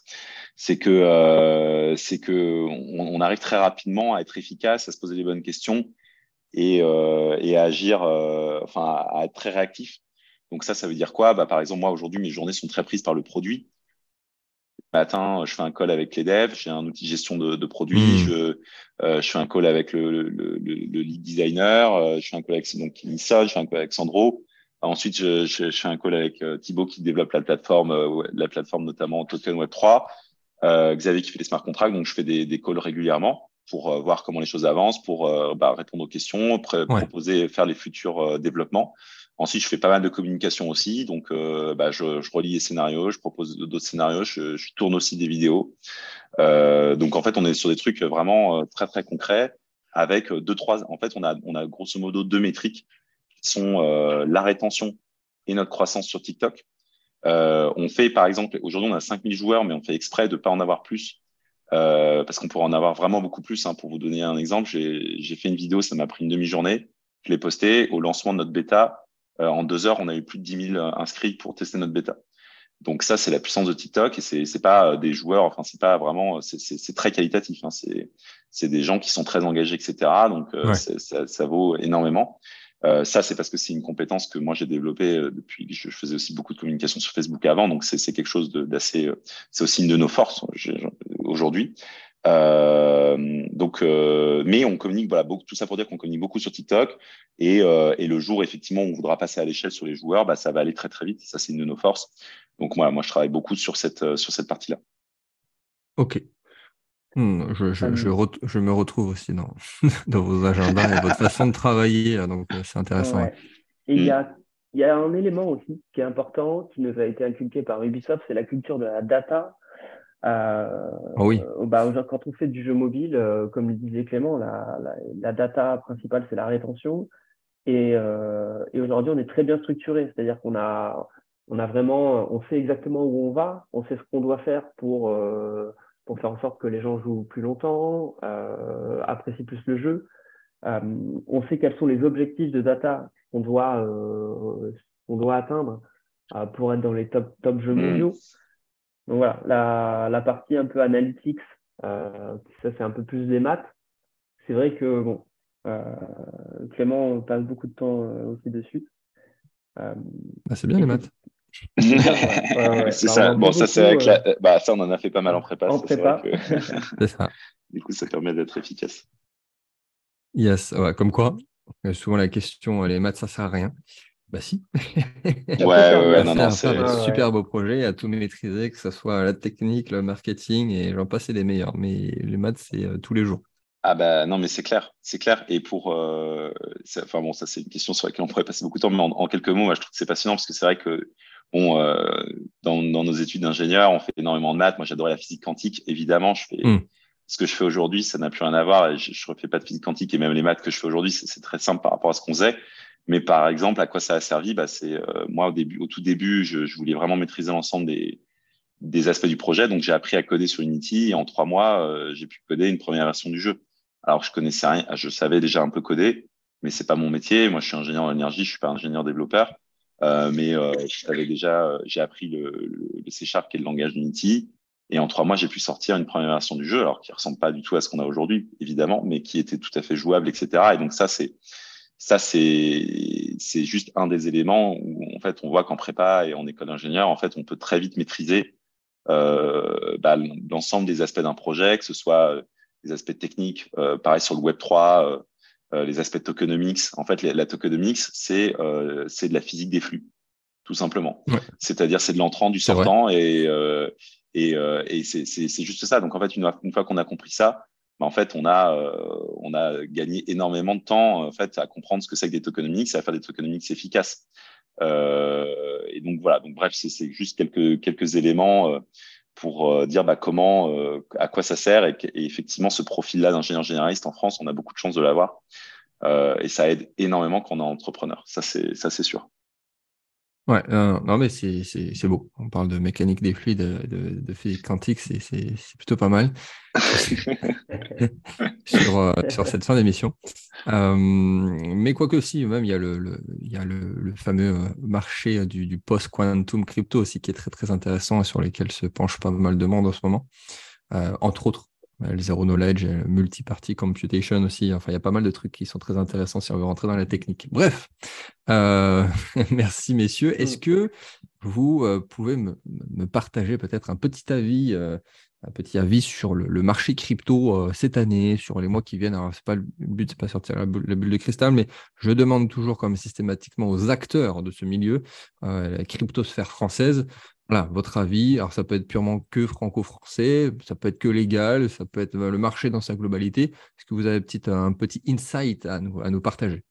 c'est que euh, que on, arrive très rapidement à être efficace, à se poser les bonnes questions et, à agir, enfin, à être très réactif. Donc ça, ça veut dire quoi? Bah, Par exemple, moi aujourd'hui, mes journées sont très prises par le produit matin, je fais un call avec les devs, j'ai un outil de gestion de, de produits, hmm. je, euh, je fais un call avec le, le, le, lead designer, euh, je fais un call avec donc Nissa, je fais un call avec Sandro. Ensuite, je, je, je fais un call avec euh, Thibaut qui développe la plateforme, euh, la plateforme notamment Token Web 3, Xavier qui fait les smart contracts. Donc, je fais des, des calls régulièrement pour voir comment les choses avancent, pour bah, répondre aux questions, proposer, faire les futurs développements. Ensuite, je fais pas mal de communication aussi. Donc, euh, bah, je, je, relis les scénarios, je propose d'autres scénarios, je, je, tourne aussi des vidéos. Euh, donc, en fait, on est sur des trucs vraiment euh, très, très concrets avec deux, trois. En fait, on a, on a grosso modo deux métriques qui sont euh, la rétention et notre croissance sur TikTok. Euh, on fait, par exemple, aujourd'hui, on a 5000 joueurs, mais on fait exprès de pas en avoir plus. parce qu'on pourrait en avoir vraiment beaucoup plus. Hein. Pour vous donner un exemple, j'ai fait une vidéo, ça m'a pris une demi-journée. Je l'ai postée au lancement de notre bêta euh, en deux heures, on a eu plus de 10 000 euh, inscrits pour tester notre bêta. Donc ça, c'est la puissance de TikTok et c'est c'est pas euh, des joueurs, enfin c'est pas vraiment, c'est très qualitatif. Hein, c'est c'est des gens qui sont très engagés, etc. Donc ça, ça, vaut énormément. Euh, ça, c'est parce que c'est une compétence que moi j'ai développée depuis. Je, je, faisais aussi beaucoup de communication sur Facebook avant, donc c'est quelque chose d'assez. C'est aussi une de nos forces aujourd'hui. Euh, donc, euh, mais on communique, voilà, beaucoup, tout ça pour dire qu'on communique beaucoup sur TikTok. Et, euh, et, le jour, effectivement, on voudra passer à l'échelle sur les joueurs, bah, ça va aller très très vite. Ça, c'est une de nos forces. Donc voilà, moi, je travaille beaucoup sur cette sur cette partie-là. Ok. Hmm, je, je, je, je, me retrouve aussi dans, [laughs] dans vos agendas et votre façon de travailler, donc c'est intéressant. Et il y a il y a un élément aussi qui est important, qui nous a été inculqué par Ubisoft, c'est la culture de la data euh, ah oui. Euh, bah, quand on fait du jeu mobile, euh, comme le disait Clément, la, la, la data principale, c'est la rétention. Et, euh, et aujourd'hui, on est très bien structuré. C'est-à-dire qu'on a, on a vraiment, on sait exactement où on va, on sait ce qu'on doit faire pour, euh, pour faire en sorte que les gens jouent plus longtemps, euh, apprécient plus le jeu. on sait quels sont les objectifs de data qu'on doit, qu'on doit atteindre pour être dans les top, top jeux mmh. Donc voilà, la, la partie un peu analytics, euh, ça c'est un peu plus des maths. C'est vrai que bon, euh, Clément passe beaucoup de temps euh, aussi dessus. Euh, ah, c'est bien les maths. [laughs] c'est ça. Bon, ça c'est avec la... bah, ça on en a fait pas mal en prépa. En prépa. [laughs] [laughs] c'est ça. Du coup, ça permet d'être efficace. Yes, ouais, comme quoi. Souvent la question, les maths, ça sert à rien. Bah si. [laughs] ouais, ouais, non, non, c'est un super beau projet à tout maîtriser, que ce soit la technique, le marketing et j'en passe les meilleurs. Mais les maths, c'est euh, tous les jours. Ah bah non, mais c'est clair, c'est clair. Et pour, euh, enfin bon, ça c'est une question sur laquelle on pourrait passer beaucoup de temps, mais en, quelques mots, moi je trouve que c'est passionnant parce que c'est vrai que bon, euh, dans, dans, nos études d'ingénieur, on fait énormément de maths. Moi, j'adorais la physique quantique. Évidemment, je fais hmm. ce que je fais aujourd'hui, ça n'a plus rien à voir. je, je refais pas de physique quantique et même les maths que je fais aujourd'hui, c'est très simple par rapport à ce qu'on faisait. Mais par exemple, à quoi ça a servi bah, C'est euh, moi au début, au tout début, je, je voulais vraiment maîtriser l'ensemble des, des aspects du projet, donc j'ai appris à coder sur Unity et en trois mois, euh, j'ai pu coder une première version du jeu. Alors je connaissais rien, je savais déjà un peu coder, mais c'est pas mon métier. Moi, je suis ingénieur en énergie, je suis pas ingénieur développeur, euh, mais euh, je savais déjà, j'ai appris le, le, C Sharp qui est le langage d'Unity. Et en trois mois, j'ai pu sortir une première version du jeu, alors qui ressemble pas du tout à ce qu'on a aujourd'hui, évidemment, mais qui était tout à fait jouable, etc. Et donc ça, c'est ça, c'est c'est juste un des éléments où en fait on voit qu'en prépa et en école d'ingénieur, en fait, on peut très vite maîtriser euh, bah, l'ensemble des aspects d'un projet, que ce soit les aspects techniques, euh, pareil sur le Web 3, euh, euh, les aspects tokenomics. En fait, la tokenomics, c'est euh, c'est de la physique des flux, tout simplement. C'est-à-dire, c'est de l'entrant, du sortant, et et, et c'est juste ça. Donc en fait, une, une fois qu'on a compris ça, bah, en fait, on a, euh, on a gagné énormément de temps en fait, à comprendre ce que c'est que des tokenomics et à faire des tokenomics efficaces. Euh, et donc voilà, donc bref, c'est juste quelques, quelques éléments euh, pour euh, dire bah, comment, euh, à quoi ça sert et, et effectivement ce profil-là d'ingénieur généraliste en France, on a beaucoup de chance de l'avoir et ça aide énormément quand on est entrepreneur. Ça c'est sûr. Ouais, non, mais c'est beau. On parle de mécanique des fluides, de, de physique quantique, c'est plutôt pas mal [laughs] sur, euh, sur cette fin d'émission. Euh, mais quoi que aussi, même, il y a le, il y a le, fameux euh, marché du, du post-quantum crypto aussi qui est très très intéressant et sur lequel se penche pas mal de monde en ce moment. entre autres, le zero knowledge, le multi-party computation aussi. Enfin, il y a pas mal de trucs qui sont très intéressants si on veut rentrer dans la technique. Bref, euh, [laughs] merci messieurs. Est-ce mm. que vous euh, pouvez me, partager peut-être un petit avis, euh, un petit avis sur le, marché crypto cette année, sur les mois qui viennent? Alors, c'est pas le but, c'est pas sortir la bulle, de cristal, mais je demande toujours comme systématiquement aux acteurs de ce milieu, la cryptosphère française, voilà, votre avis. Alors, ça peut être purement que franco-français, ça peut être que légal, ça peut être le marché dans sa globalité. Est-ce que vous avez un petit insight à nous, à nous partager?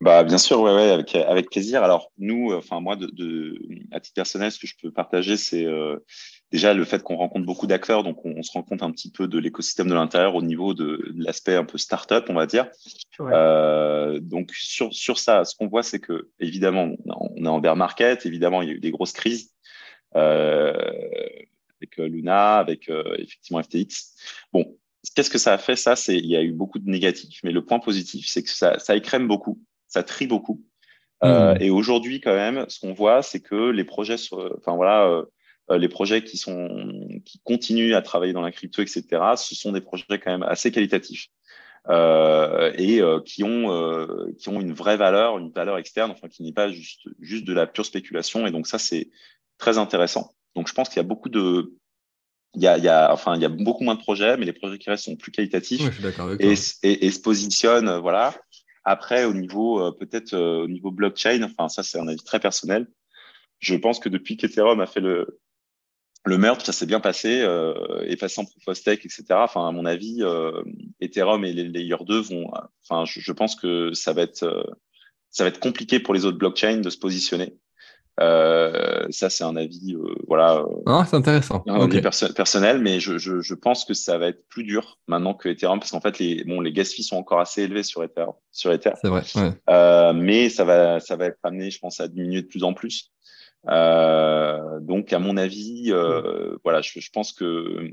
Bah, bien sûr, ouais, ouais, avec, avec plaisir. Alors, nous, enfin, moi, à titre personnel, ce que je peux partager, c'est euh, déjà le fait qu'on rencontre beaucoup d'acteurs, donc on, se rend compte un petit peu de l'écosystème de l'intérieur au niveau de, l'aspect un peu start-up, on va dire. Euh, donc sur, sur ça, ce qu'on voit, c'est que évidemment, on est en bear market, évidemment, il y a eu des grosses crises euh, avec euh, Luna, avec euh, effectivement FTX. Bon, qu'est-ce que ça a fait? Ça, c'est il y a eu beaucoup de négatifs, mais le point positif, c'est que ça, ça écrème beaucoup, ça trie beaucoup. Euh, mmh. et aujourd'hui, quand même, ce qu'on voit, c'est que les projets, enfin voilà, euh, les projets qui sont qui continuent à travailler dans la crypto, etc. Ce sont des projets quand même assez qualitatifs. Euh, et euh, qui ont euh, qui ont une vraie valeur, une valeur externe, enfin qui n'est pas juste juste de la pure spéculation. Et donc ça c'est très intéressant. Donc je pense qu'il y a beaucoup de il y a, il y a enfin il y a beaucoup moins de projets, mais les projets qui restent sont plus qualitatifs et, et, et, se positionnent voilà. Après au niveau peut-être au niveau blockchain, enfin ça c'est un avis très personnel. Je pense que depuis qu'Ethereum a fait le le meurtre, ça s'est bien passé, euh, effaçant Proof of Stake, etc. Enfin, à mon avis, euh, Ethereum et les Layer 2 vont. Enfin, je, je, pense que ça va être euh, ça va être compliqué pour les autres blockchains de se positionner. Euh, ça, c'est un avis, euh, voilà. Ah, c'est intéressant. Un avis personnel, mais je, je, je, pense que ça va être plus dur maintenant que Ethereum, parce qu'en fait, les bon, les gas fees sont encore assez élevés sur Ether, sur Ether. C'est vrai. Ouais. Euh, mais ça va, ça va être amené, je pense, à diminuer de plus en plus. Euh, donc, à mon avis, euh, voilà, je, je, pense que,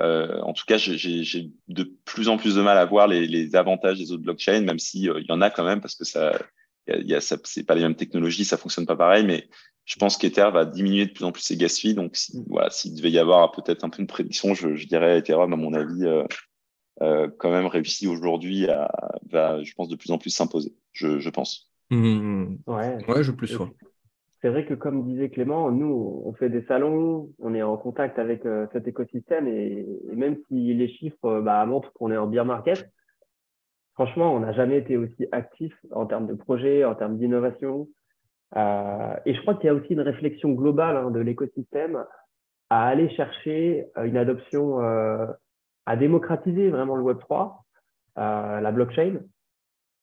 euh, en tout cas, j'ai de plus en plus de mal à voir les, les avantages des autres blockchains, même si il y en a quand même, parce que ça, il y a, ça, c'est pas les mêmes technologies, ça fonctionne pas pareil, mais je pense qu'Ether va diminuer de plus en plus ses gas fees. Donc, si, voilà, s'il devait y avoir peut-être un peu une prédiction, je, je dirais Ethereum, à mon avis, euh, euh, quand même réussi aujourd'hui à, va, je pense, de plus en plus s'imposer. Je, je pense. Mmh. Ouais. ouais, je plus sois c'est vrai que comme disait Clément, nous, on fait des salons, on est en contact avec euh, cet écosystème et, même si les chiffres euh, bah, montrent qu'on est en beer market, franchement, on n'a jamais été aussi actif en termes de projets, en termes d'innovation. Euh, et je crois qu'il y a aussi une réflexion globale hein, de l'écosystème à aller chercher une adoption, à démocratiser vraiment le Web3, la blockchain,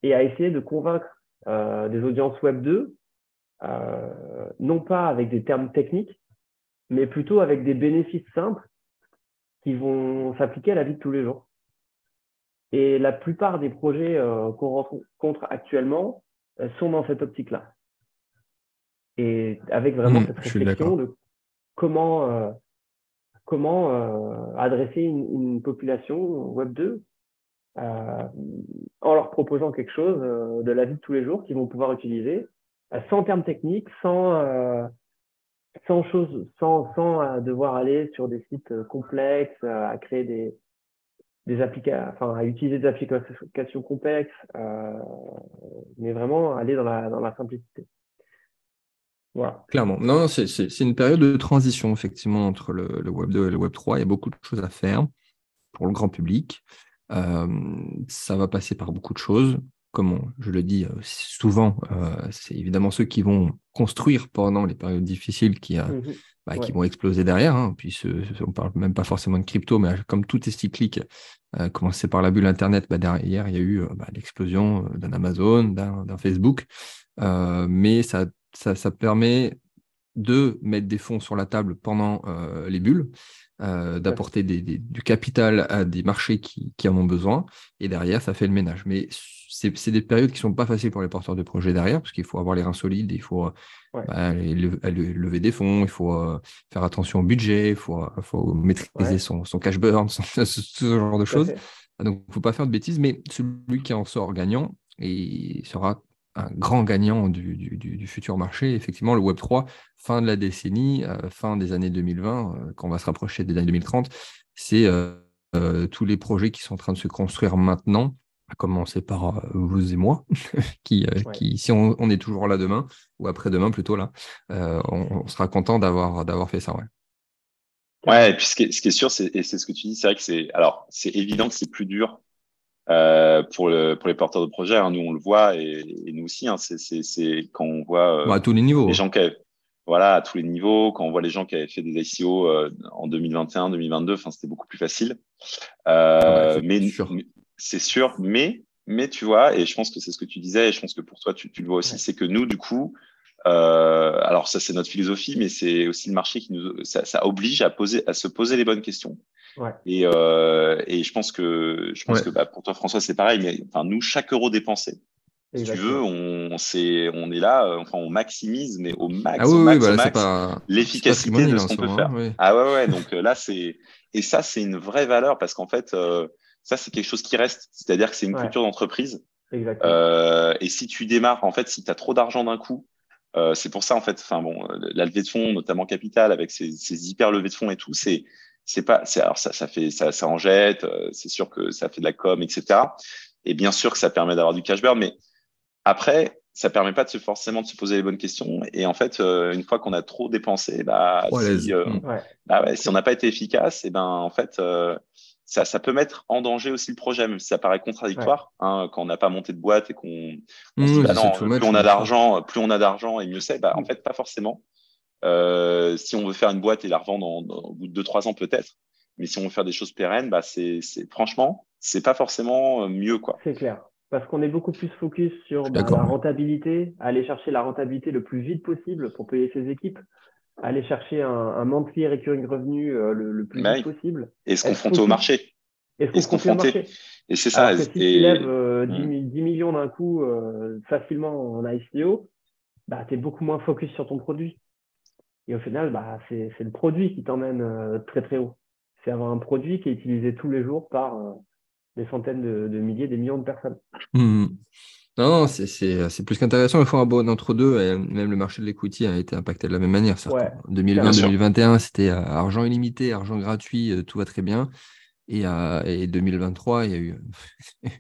et à essayer de convaincre des audiences Web2 euh, non pas avec des termes techniques, mais plutôt avec des bénéfices simples qui vont s'appliquer à la vie de tous les jours. Et la plupart des projets euh, qu'on rencontre actuellement euh, sont dans cette optique-là. Et avec vraiment mmh, cette réflexion de comment, comment adresser une, une, population Web 2 en leur proposant quelque chose de la vie de tous les jours qu'ils vont pouvoir utiliser sans termes techniques, sans, euh, sans, sans, euh, devoir aller sur des sites euh, complexes, à créer des, applications, à utiliser des applications complexes, mais vraiment aller dans la, simplicité. Voilà. Clairement. Non, c'est une période de transition, effectivement, entre le, le, Web 2 et le Web 3. Il y a beaucoup de choses à faire pour le grand public. ça va passer par beaucoup de choses comme je le dis euh, souvent, euh, c'est évidemment ceux qui vont construire pendant les périodes difficiles qui, mmh bah, qui vont exploser derrière. Hein. Puis on ne parle même pas forcément de crypto, mais comme tout est cyclique, euh, commencer par la bulle Internet, bah, derrière, il y a eu bah, l'explosion d'un Amazon, d'un Facebook. mais ça, ça, ça, permet de mettre des fonds sur la table pendant les bulles, d'apporter du capital à des marchés qui, en ont besoin, et derrière, ça fait le ménage. Mais c'est des périodes qui ne sont pas faciles pour les porteurs de projets derrière, parce qu'il faut avoir les reins solides, il faut bah, lever des fonds, il faut faire attention au budget, il faut, maîtriser son, cash burn, [laughs] ce genre de choses. Donc, il ne faut pas faire de bêtises, mais celui qui en sort gagnant et sera un grand gagnant du, futur marché. Effectivement, le Web3, fin de la décennie, euh, fin des années 2020, euh, quand on va se rapprocher des années 2030, c'est euh, tous les projets qui sont en train de se construire maintenant, à commencer par vous et moi, [laughs] qui, qui, si on, est toujours là demain, ou après-demain plutôt là, on, sera content d'avoir, d'avoir fait ça. Ouais. Ouais, et puis ce qui est, sûr, c'est, et c'est ce que tu dis, c'est vrai que c'est, alors, c'est évident que c'est plus dur euh, pour, le, pour les porteurs de projets. Hein, nous, on le voit et, et nous aussi. Hein, c'est, c'est, c'est quand on voit euh, à tous les niveaux. Les gens qui avaient, voilà, à tous les niveaux. Quand on voit les gens qui avaient fait des ICO euh, en 2021, 2022, enfin, c'était beaucoup plus facile. Euh, ouais, mais sûr. C'est sûr. Mais, mais tu vois, et je pense que c'est ce que tu disais, et je pense que pour toi, tu, tu le vois aussi, c'est que nous, du coup, euh, alors ça c'est notre philosophie, mais c'est aussi le marché qui nous ça, ça, oblige à poser à se poser les bonnes questions. Ouais. Et, euh, et je pense que je pense que bah, pour toi François c'est pareil, mais enfin nous chaque euro dépensé, si tu veux, on, c'est on est là, enfin on maximise, mais au max, ah, au max, bah, max l'efficacité de ce qu'on peut faire. Ah ouais ouais, donc euh, là c'est et ça c'est une vraie valeur parce qu'en fait euh, ça c'est quelque chose qui reste, c'est-à-dire que c'est une culture d'entreprise. Euh, et si tu démarres, en fait, si tu as trop d'argent d'un coup, euh, c'est pour ça en fait, enfin bon, la levée de fonds, notamment capital, avec ces, ces hyper levées de fonds et tout, c'est c'est pas, c'est alors ça, ça fait, ça, ça en jette, euh, c'est sûr que ça fait de la com, etc. Et bien sûr que ça permet d'avoir du cash burn, mais après, ça permet pas de se forcément de se poser les bonnes questions. Et en fait, euh, une fois qu'on a trop dépensé, bah, si, bah ouais, si on n'a pas été efficace, et ben en fait, ça, ça, peut mettre en danger aussi le projet, même si ça paraît contradictoire, hein, quand on n'a pas monté de boîte et qu'on se dit, bah non, plus on a d'argent, plus on a d'argent et mieux c'est. Bah, en fait, pas forcément. Euh, si on veut faire une boîte et la revendre au bout de deux trois ans peut-être, mais si on veut faire des choses pérennes, bah c'est, c'est franchement, c'est pas forcément mieux quoi. C'est clair, parce qu'on est beaucoup plus focus sur bah, la rentabilité, aller chercher la rentabilité le plus vite possible pour payer ses équipes aller chercher un, un monthly recurring revenu euh, le, plus vite possible. Et se confronter au marché. Et se confronter au marché? Et c'est ça. si tu lèves 10, euh, hmm. millions d'un coup euh, facilement en ICO, bah, tu es beaucoup moins focus sur ton produit. Et au final, bah, c'est le produit qui t'emmène très très haut. C'est avoir un produit qui est utilisé tous les jours par des centaines de, milliers, des millions de personnes. Hmm. Non, c'est plus qu'intéressant. Il faut un bon entre deux. Et même le marché de l'equity a été impacté de la même manière. En 2020-2021, c'était euh, argent illimité, argent gratuit, euh, tout va très bien. Et, euh, et 2023, il y a eu [laughs] une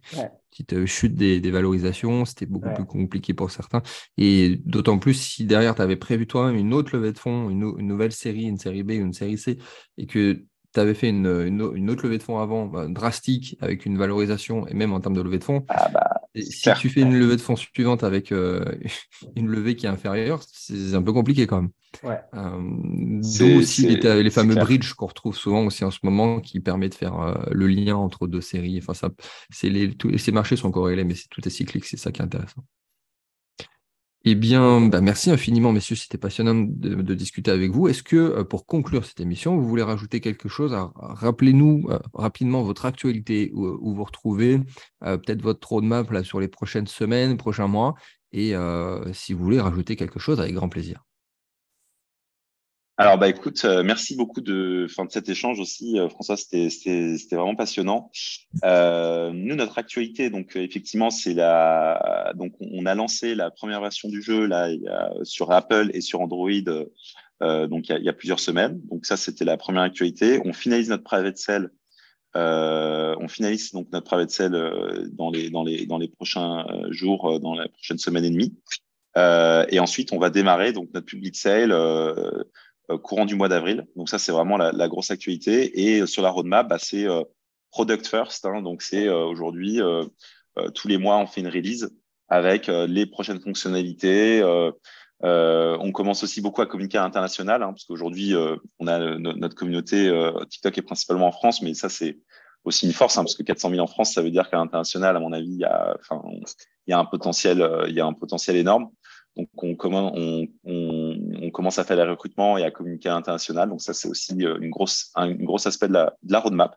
petite chute des, valorisations. C'était beaucoup plus compliqué pour certains. Et d'autant plus si derrière, tu avais prévu toi-même une autre levée de fonds, une, une, nouvelle série, une série B une série C, et que tu avais fait une, une, autre levée de fonds avant, bah, drastique, avec une valorisation, et même en termes de levée de fonds, ah bah, si tu fais une levée de fonds suivante avec euh, [laughs] une levée qui est inférieure, c'est un peu compliqué quand même. Ouais. Euh, aussi les, les fameux bridges qu'on retrouve souvent aussi en ce moment qui permet de faire euh, le lien entre deux séries. Enfin, ça, les, tous, ces marchés sont corrélés, mais tout est cyclique, c'est ça qui est intéressant. Eh bien, bah, merci infiniment, messieurs. C'était passionnant de, discuter avec vous. Est-ce que, euh, pour conclure cette émission, vous voulez rajouter quelque chose Rappelez-nous euh, rapidement votre actualité, où, vous retrouvez, euh, peut-être votre roadmap sur les prochaines semaines, prochains mois? Et si vous voulez rajouter quelque chose, avec grand plaisir. Alors, bah, écoute, euh, merci beaucoup de, fin, de cet échange aussi, euh, François. C'était, vraiment passionnant. Euh, nous, notre actualité, donc effectivement, c'est la, donc on a lancé la première version du jeu là a, sur Apple et sur Android. donc il y, a, plusieurs semaines. Donc ça, c'était la première actualité. On finalise notre private sale. on finalise donc notre private sale dans les dans les dans les prochains jours, dans la prochaine semaine et demie. et ensuite, on va démarrer donc notre public sale euh, courant du mois d'avril. Donc ça, c'est vraiment la, grosse actualité. Et euh, sur la roadmap, bah, c'est euh, product first. Hein, donc c'est aujourd'hui tous les mois, on fait une release avec les prochaines fonctionnalités. on commence aussi beaucoup à communiquer à l'international, hein, parce qu'aujourd'hui, on a notre communauté TikTok est principalement en France, mais ça c'est aussi une force, hein, parce que 400 000 en France, ça veut dire qu'à l'international, à mon avis, il y a, un potentiel, énorme. Donc, on, on, on, on, commence à faire des recrutements et à communiquer à l'international. Donc ça, c'est aussi une grosse, un une grosse aspect de la, de la roadmap.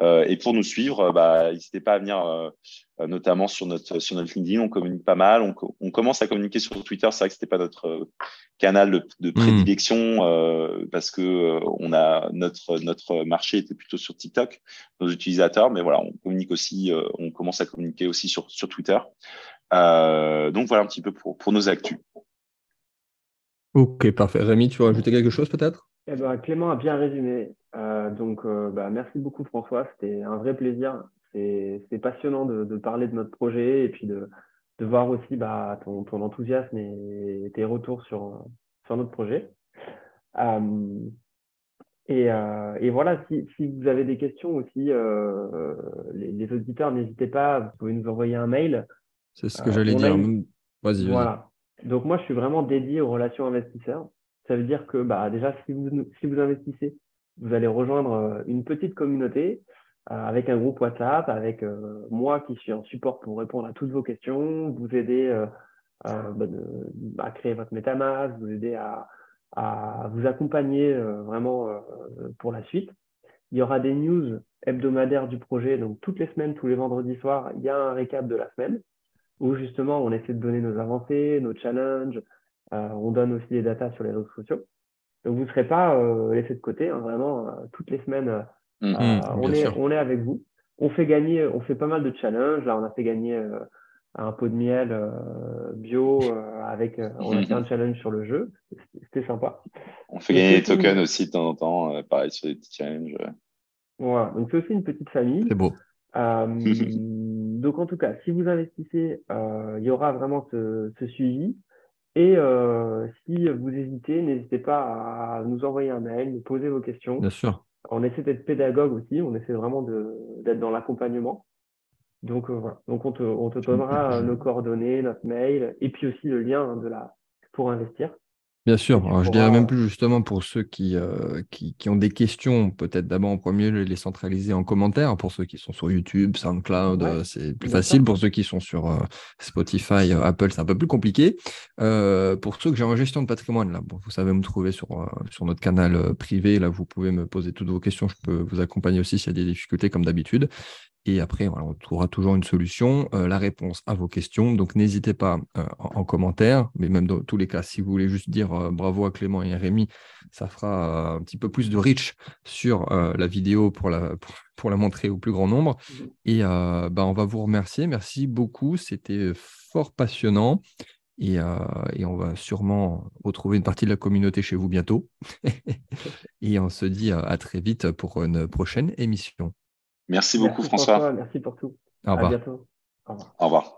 Euh, et pour nous suivre, bah, n'hésitez pas à venir, euh, notamment sur notre sur notre LinkedIn. On communique pas mal. On, on commence à communiquer sur Twitter. C'est vrai que c'était pas notre canal de, de hmm. prédilection euh, parce que on a notre notre marché était plutôt sur TikTok, nos utilisateurs. Mais voilà, on communique aussi. on commence à communiquer aussi sur sur Twitter. donc voilà un petit peu pour pour nos actus. Ok, parfait. Rémi, tu veux rajouter quelque chose peut-être? Eh ben, Clément a bien résumé. Euh, donc, euh, bah, merci beaucoup François. C'était un vrai plaisir. C'est passionnant de, parler de notre projet et puis de, voir aussi bah, ton, enthousiasme et tes retours sur, sur notre projet. Euh, et, voilà, si, vous avez des questions aussi, les, auditeurs, n'hésitez pas, vous pouvez nous envoyer un mail. C'est ce que j'allais dire. Vas-y. Voilà. Donc moi, je suis vraiment dédié aux relations investisseurs. Ça veut dire que bah, déjà, si vous, investissez, vous allez rejoindre euh, une petite communauté euh, avec un groupe WhatsApp, avec euh, moi qui suis en support pour répondre à toutes vos questions, vous aider bah, à créer votre MetaMask, vous aider à, à vous accompagner vraiment pour la suite. Il y aura des news hebdomadaires du projet, donc toutes les semaines, tous les vendredis soirs, il y a un récap de la semaine où justement on essaie de donner nos avancées, nos challenges, euh, on donne aussi des datas sur les réseaux sociaux. Donc vous ne serez pas euh, laissé de côté, hein, vraiment, euh, toutes les semaines, mm, mm, on, est, on est avec vous. On fait gagner, on fait pas mal de challenges. Là, on a fait gagner un pot de miel bio avec on a fait un challenge sur le jeu. C'était sympa. On fait gagner des tokens aussi de temps en temps pareil sur des petits challenges voilà. Donc c'est aussi une petite famille. C'est beau [laughs] donc en tout cas si vous investissez il y aura vraiment ce suivi et euh, si vous hésitez, n'hésitez pas à nous envoyer un mail, nous poser vos questions. Bien sûr. On essaie d'être pédagogue aussi, on essaie vraiment d'être dans l'accompagnement. Donc euh, voilà, donc on te, on te donnera nos coordonnées, notre mail, et puis aussi le lien de la, pour investir. Bien sûr, je dirais même plus justement pour ceux qui, euh, qui, ont des questions, peut-être d'abord en premier les centraliser en commentaire. Pour ceux qui sont sur YouTube, SoundCloud, euh, c'est plus facile. Pour ceux qui sont sur euh, Spotify, Apple, c'est un peu plus compliqué. pour ceux que j'ai en gestion de patrimoine, là, vous savez me trouver sur, sur notre canal privé. Là, vous pouvez me poser toutes vos questions. Je peux vous accompagner aussi s'il y a des difficultés, comme d'habitude. Et après, on trouvera toujours une solution, euh, la réponse à vos questions. Donc, n'hésitez pas euh, en, commentaire, mais même dans tous les cas, si vous voulez juste dire euh, bravo à Clément et à Rémi, ça fera un petit peu plus de reach sur la vidéo pour la, pour, la montrer au plus grand nombre. Mmh. Et bah, on va vous remercier. Merci beaucoup. C'était fort passionnant. Et, et, on va sûrement retrouver une partie de la communauté chez vous bientôt. [laughs] et on se dit à très vite pour une prochaine émission. Merci beaucoup, François. Merci pour tout. Au revoir. À bientôt. Au revoir. Au revoir.